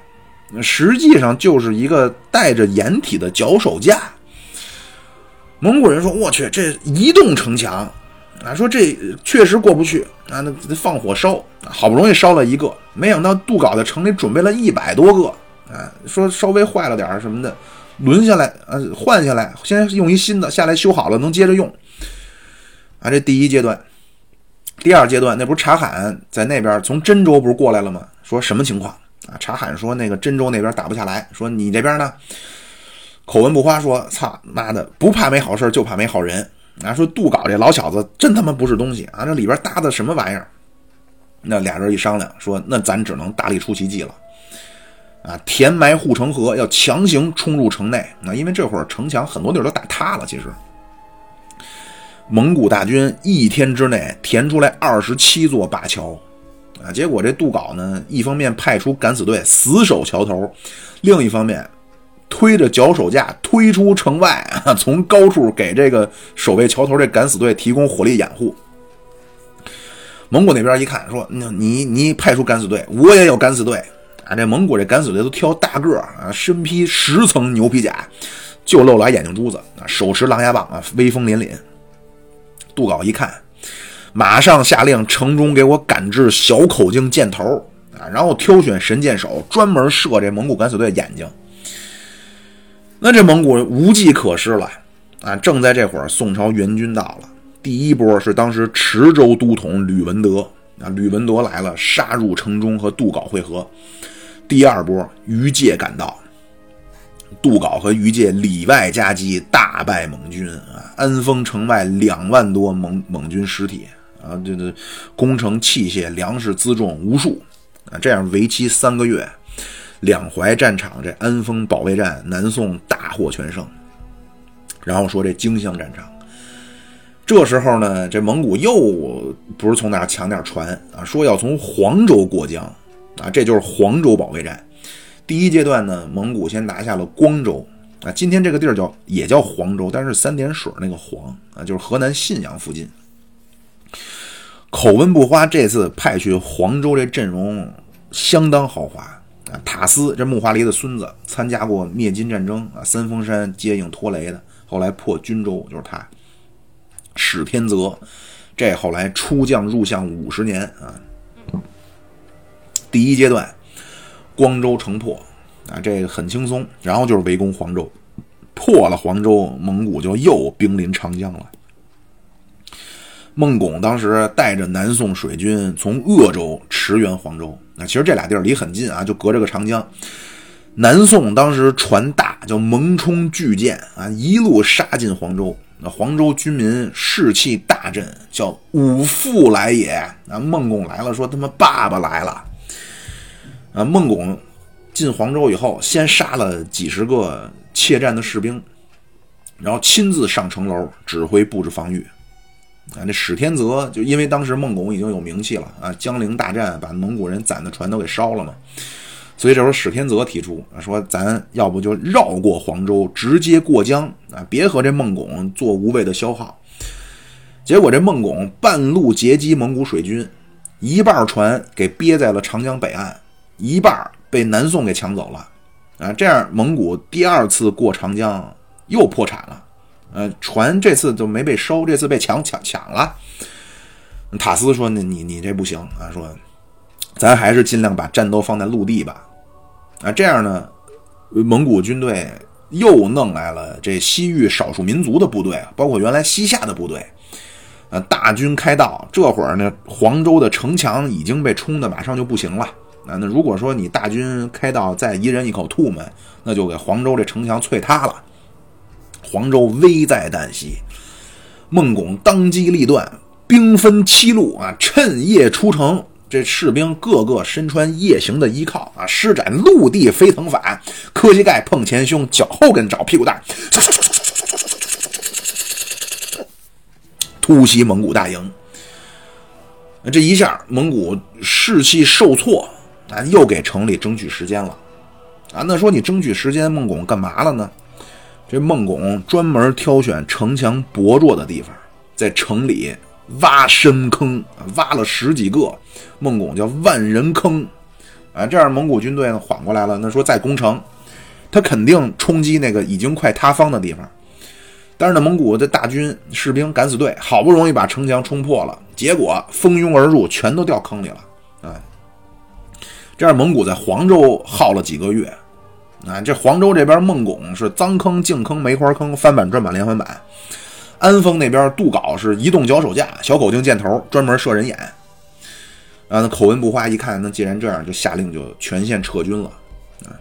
实际上就是一个带着掩体的脚手架。蒙古人说：“我去，这移动城墙啊，说这确实过不去啊，那放火烧，好不容易烧了一个，没想到杜杲的城里准备了一百多个啊，说稍微坏了点什么的，轮下来，呃，换下来，先用一新的下来修好了，能接着用。啊，这第一阶段。”第二阶段，那不是查罕在那边从真州不是过来了吗？说什么情况啊？查罕说那个真州那边打不下来，说你这边呢，口文不花说操妈的不怕没好事就怕没好人啊，说杜搞这老小子真他妈不是东西啊，这里边搭的什么玩意儿？那俩人一商量，说那咱只能大力出奇迹了，啊，填埋护城河，要强行冲入城内。那因为这会儿城墙很多地儿都打塌了，其实。蒙古大军一天之内填出来二十七座灞桥，啊，结果这杜镐呢，一方面派出敢死队死守桥头，另一方面推着脚手架推出城外，啊 从高处给这个守卫桥头这敢死队提供火力掩护。蒙古那边一看，说：“那你你派出敢死队，我也有敢死队啊！这蒙古这敢死队都挑大个儿啊，身披十层牛皮甲，就露俩眼睛珠子啊，手持狼牙棒啊，威风凛凛。”杜镐一看，马上下令城中给我赶制小口径箭头啊，然后挑选神箭手，专门射这蒙古敢死队眼睛。那这蒙古无计可施了啊！正在这会儿，宋朝援军到了。第一波是当时池州都统吕文德啊，吕文德来了，杀入城中和杜镐会合。第二波，于界赶到。杜镐和于界里外夹击，大败蒙军啊！安丰城外两万多蒙蒙军尸体啊！这这攻城器械、粮食辎重无数啊！这样为期三个月，两淮战场这安丰保卫战，南宋大获全胜。然后说这荆襄战场，这时候呢，这蒙古又不是从哪抢点船啊，说要从黄州过江啊，这就是黄州保卫战。第一阶段呢，蒙古先拿下了光州啊，今天这个地儿叫也叫黄州，但是三点水那个黄啊，就是河南信阳附近。口温不花这次派去黄州这阵容相当豪华啊，塔斯这木华黎的孙子参加过灭金战争啊，三峰山接应拖雷的，后来破军州就是他。史天泽这后来出将入相五十年啊，第一阶段。光州城破，啊，这个很轻松。然后就是围攻黄州，破了黄州，蒙古就又兵临长江了。孟拱当时带着南宋水军从鄂州驰援黄州，那其实这俩地儿离很近啊，就隔着个长江。南宋当时船大，叫蒙冲巨舰啊，一路杀进黄州。那黄州军民士气大振，叫五父来也。啊，孟拱来了，说他妈爸爸来了。啊，孟拱进黄州以后，先杀了几十个怯战的士兵，然后亲自上城楼指挥布置防御。啊，这史天泽就因为当时孟拱已经有名气了啊，江陵大战把蒙古人攒的船都给烧了嘛，所以这时候史天泽提出啊，说咱要不就绕过黄州，直接过江啊，别和这孟拱做无谓的消耗。结果这孟拱半路截击蒙古水军，一半船给憋在了长江北岸。一半被南宋给抢走了，啊，这样蒙古第二次过长江又破产了，呃，船这次就没被收，这次被抢抢抢了。塔斯说：“那你你这不行啊，说咱还是尽量把战斗放在陆地吧。”啊，这样呢，蒙古军队又弄来了这西域少数民族的部队，包括原来西夏的部队，呃，大军开道。这会儿呢，黄州的城墙已经被冲的马上就不行了。那那如果说你大军开到再一人一口吐沫，那就给黄州这城墙脆塌了。黄州危在旦夕，孟拱当机立断，兵分七路啊，趁夜出城。这士兵个个身穿夜行的衣靠啊，施展陆地飞腾法，磕膝盖碰前胸，脚后跟找屁股蛋，突袭蒙古大营。这一下，蒙古士气受挫。啊，又给城里争取时间了，啊，那说你争取时间，孟拱干嘛了呢？这孟拱专门挑选城墙薄弱的地方，在城里挖深坑，挖了十几个，孟拱叫万人坑，啊，这样蒙古军队呢缓过来了。那说再攻城，他肯定冲击那个已经快塌方的地方。但是呢，蒙古的大军士兵敢死队好不容易把城墙冲破了，结果蜂拥而入，全都掉坑里了，这样，蒙古在黄州耗了几个月，啊，这黄州这边孟拱是脏坑、净坑、梅花坑，翻板、转板、连环板；安丰那边杜镐是移动脚手架、小口径箭头，专门射人眼。啊，那口文不花一看，那既然这样，就下令就全线撤军了。啊，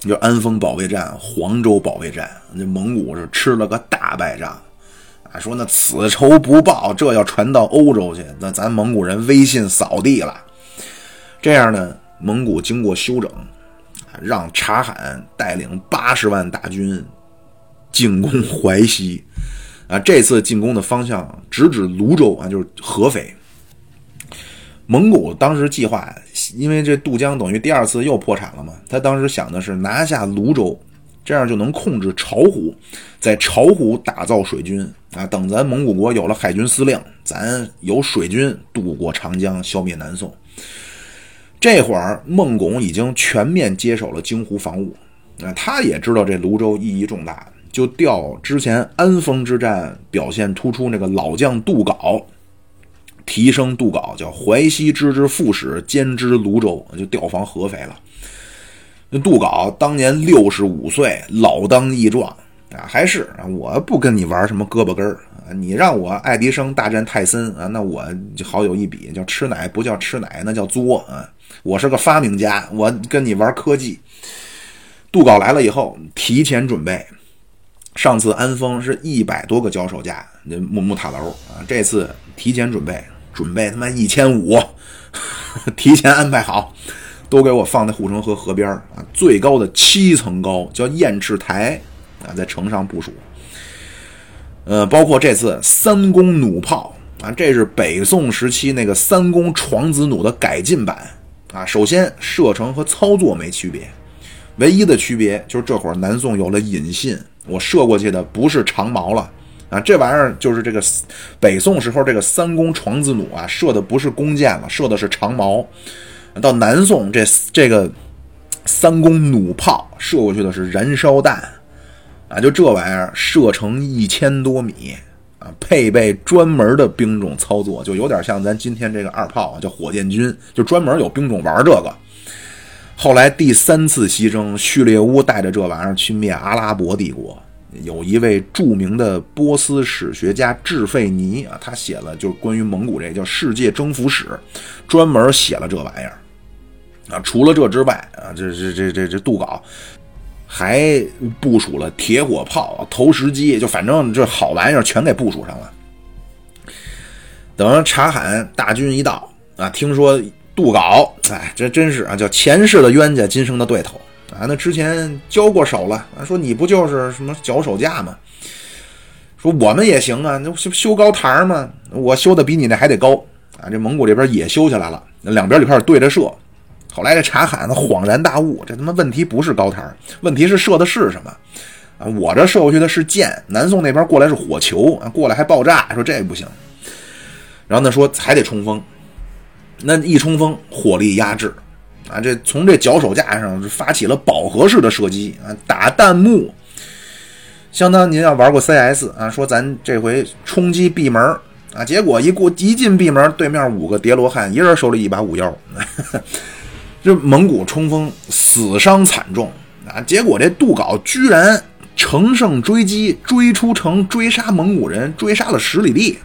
就安丰保卫战、黄州保卫战，那蒙古是吃了个大败仗。啊，说那此仇不报，这要传到欧洲去，那咱蒙古人威信扫地了。这样呢，蒙古经过休整，让察罕带领八十万大军进攻淮西。啊，这次进攻的方向直指泸州啊，就是合肥。蒙古当时计划，因为这渡江等于第二次又破产了嘛，他当时想的是拿下泸州，这样就能控制巢湖，在巢湖打造水军啊。等咱蒙古国有了海军司令，咱有水军渡过长江，消灭南宋。这会儿孟拱已经全面接手了京湖防务，啊，他也知道这泸州意义重大。就调之前安丰之战表现突出那个老将杜杲，提升杜杲叫淮西知之副使兼知泸州，就调防合肥了。那杜杲当年六十五岁，老当益壮啊，还是，我不跟你玩什么胳膊根儿啊，你让我爱迪生大战泰森啊，那我就好有一比，叫吃奶不叫吃奶，那叫作啊。我是个发明家，我跟你玩科技。杜稿来了以后，提前准备。上次安丰是一百多个脚手架，那木木塔楼啊，这次提前准备，准备他妈一千五，提前安排好，都给我放在护城河河边啊，最高的七层高，叫雁翅台啊，在城上部署。呃，包括这次三弓弩炮啊，这是北宋时期那个三弓床子弩的改进版啊。首先射程和操作没区别，唯一的区别就是这会儿南宋有了引信。我射过去的不是长矛了啊，这玩意儿就是这个北宋时候这个三公床子弩啊，射的不是弓箭了，射的是长矛。到南宋这这个三公弩炮射过去的是燃烧弹啊，就这玩意儿射程一千多米啊，配备专门的兵种操作，就有点像咱今天这个二炮啊，叫火箭军，就专门有兵种玩这个。后来第三次西征，序列乌带着这玩意儿去灭阿拉伯帝国。有一位著名的波斯史学家智费尼啊，他写了就是关于蒙古这叫《世界征服史》，专门写了这玩意儿啊。除了这之外啊，这这这这这杜稿还部署了铁火炮、投石机，就反正这好玩意儿全给部署上了。等察罕大军一到啊，听说。杜杲，哎，这真是啊，叫前世的冤家，今生的对头啊！那之前交过手了，说你不就是什么脚手架吗？说我们也行啊，那修修高台嘛，我修的比你那还得高啊！这蒙古这边也修起来了，两边就开始对着射。后来这察罕恍然大悟，这他妈问题不是高台，问题是射的是什么啊？我这射过去的是箭，南宋那边过来是火球啊，过来还爆炸，说这不行。然后呢，说还得冲锋。那一冲锋，火力压制，啊，这从这脚手架上发起了饱和式的射击啊，打弹幕，相当您要玩过 CS 啊，说咱这回冲击闭门啊，结果一过一进闭门，对面五个叠罗汉，一人手里一把五幺，这蒙古冲锋死伤惨重啊，结果这杜杲居然乘胜追击，追出城追杀蒙古人，追杀了十里地，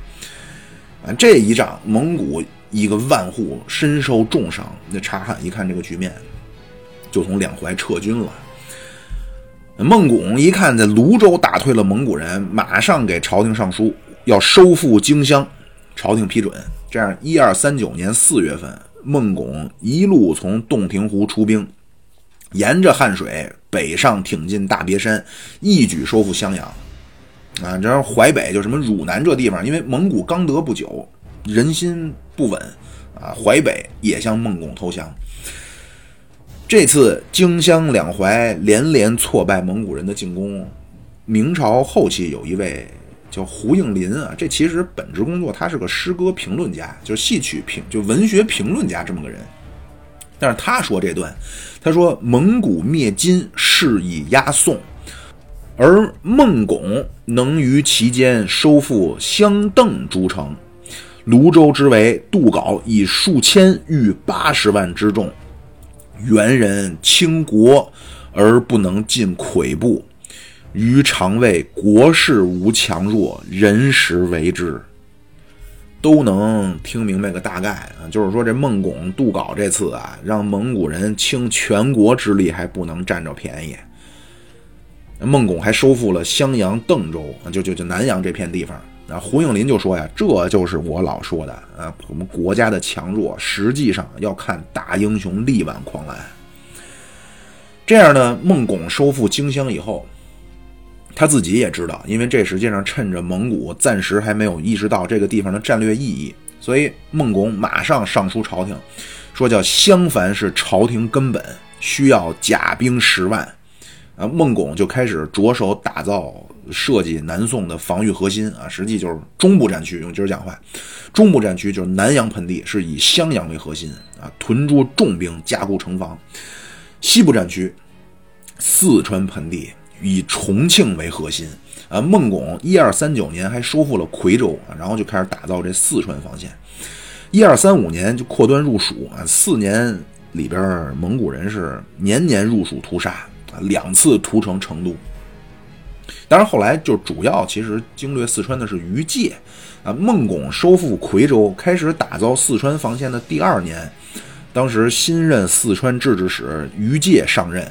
啊，这一仗蒙古。一个万户身受重伤，那察罕一看这个局面，就从两淮撤军了。孟拱一看在泸州打退了蒙古人，马上给朝廷上书，要收复荆襄。朝廷批准。这样，一二三九年四月份，孟拱一路从洞庭湖出兵，沿着汉水北上挺进大别山，一举收复襄阳。啊，这淮北就什么汝南这地方，因为蒙古刚得不久。人心不稳啊！淮北也向孟拱投降。这次荆襄两淮连连挫败蒙古人的进攻。明朝后期有一位叫胡应麟啊，这其实本职工作他是个诗歌评论家，就是戏曲评就文学评论家这么个人。但是他说这段，他说蒙古灭金是以压宋，而孟拱能于其间收复襄邓诸城。泸州之围，杜杲以数千逾八十万之众，元人倾国而不能尽跬步，余常谓国势无强弱，人实为之。都能听明白个大概啊，就是说这孟拱、杜杲这次啊，让蒙古人倾全国之力还不能占着便宜。孟拱还收复了襄阳、邓州，就就就南阳这片地方。啊，胡应麟就说呀，这就是我老说的啊，我们国家的强弱实际上要看大英雄力挽狂澜。这样呢，孟拱收复荆襄以后，他自己也知道，因为这实际上趁着蒙古暂时还没有意识到这个地方的战略意义，所以孟拱马上上书朝廷，说叫襄樊是朝廷根本，需要甲兵十万。啊，孟拱就开始着手打造、设计南宋的防御核心啊，实际就是中部战区。用今儿讲话，中部战区就是南阳盆地，是以襄阳为核心啊，屯驻重兵，加固城防。西部战区，四川盆地以重庆为核心啊。孟拱一二三九年还收复了夔州，然后就开始打造这四川防线。一二三五年就扩端入蜀啊，四年里边蒙古人是年年入蜀屠杀。两次屠城成都，当然后来就主要其实经略四川的是于界啊。孟拱收复夔州，开始打造四川防线的第二年，当时新任四川制置使于界上任。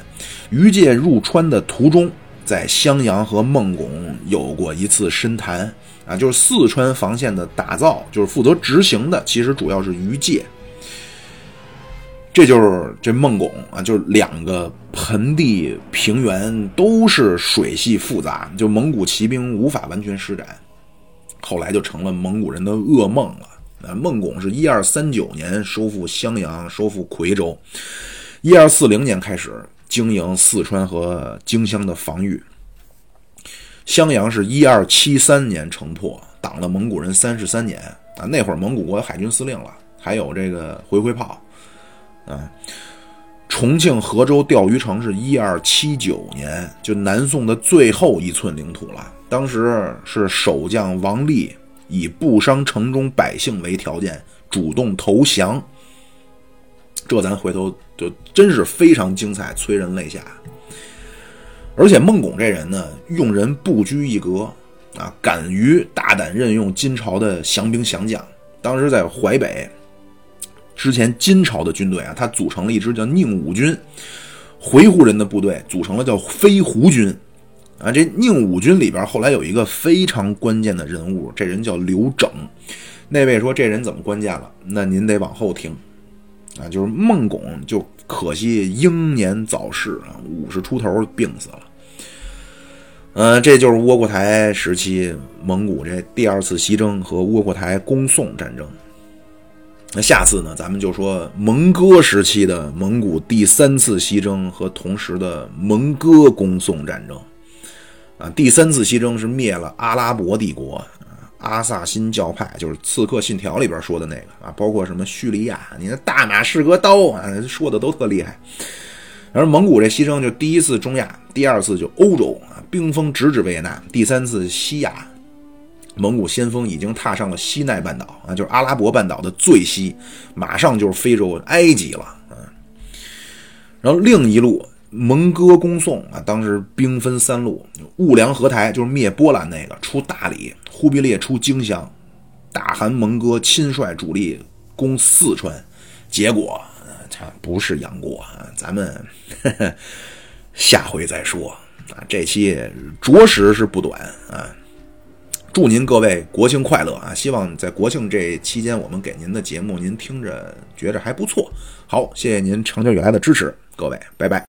于界入川的途中，在襄阳和孟拱有过一次深谈啊，就是四川防线的打造，就是负责执行的，其实主要是于界。这就是这孟拱啊，就是两个盆地平原都是水系复杂，就蒙古骑兵无法完全施展，后来就成了蒙古人的噩梦了。啊，孟拱是一二三九年收复襄阳，收复夔州，一二四零年开始经营四川和荆襄的防御。襄阳是一二七三年城破，挡了蒙古人三十三年啊。那会儿蒙古国海军司令了，还有这个回回炮。啊，重庆河州钓鱼城是一二七九年，就南宋的最后一寸领土了。当时是守将王立以不伤城中百姓为条件，主动投降。这咱回头就真是非常精彩，催人泪下。而且孟拱这人呢，用人不拘一格啊，敢于大胆任用金朝的降兵降将。当时在淮北。之前金朝的军队啊，他组成了一支叫宁武军，回鹘人的部队组成了叫飞狐军，啊，这宁武军里边后来有一个非常关键的人物，这人叫刘整。那位说这人怎么关键了？那您得往后听，啊，就是孟拱就可惜英年早逝啊，五十出头病死了。嗯，这就是窝阔台时期蒙古这第二次西征和窝阔台攻宋战争。那下次呢？咱们就说蒙哥时期的蒙古第三次西征和同时的蒙哥攻宋战争。啊，第三次西征是灭了阿拉伯帝国，阿萨辛教派，就是《刺客信条》里边说的那个啊，包括什么叙利亚，你的大马士革刀啊，说的都特厉害。而蒙古这西征就第一次中亚，第二次就欧洲啊，兵锋直指维也纳，第三次西亚。蒙古先锋已经踏上了西奈半岛啊，就是阿拉伯半岛的最西，马上就是非洲埃及了啊。然后另一路蒙哥攻宋啊，当时兵分三路：兀良合台就是灭波兰那个，出大理；忽必烈出荆襄；大汗蒙哥亲率主力攻四川。结果他不是杨过啊，咱们 下回再说啊。这期着实是不短啊。祝您各位国庆快乐啊！希望在国庆这期间，我们给您的节目您听着觉着还不错。好，谢谢您长久以来的支持，各位，拜拜。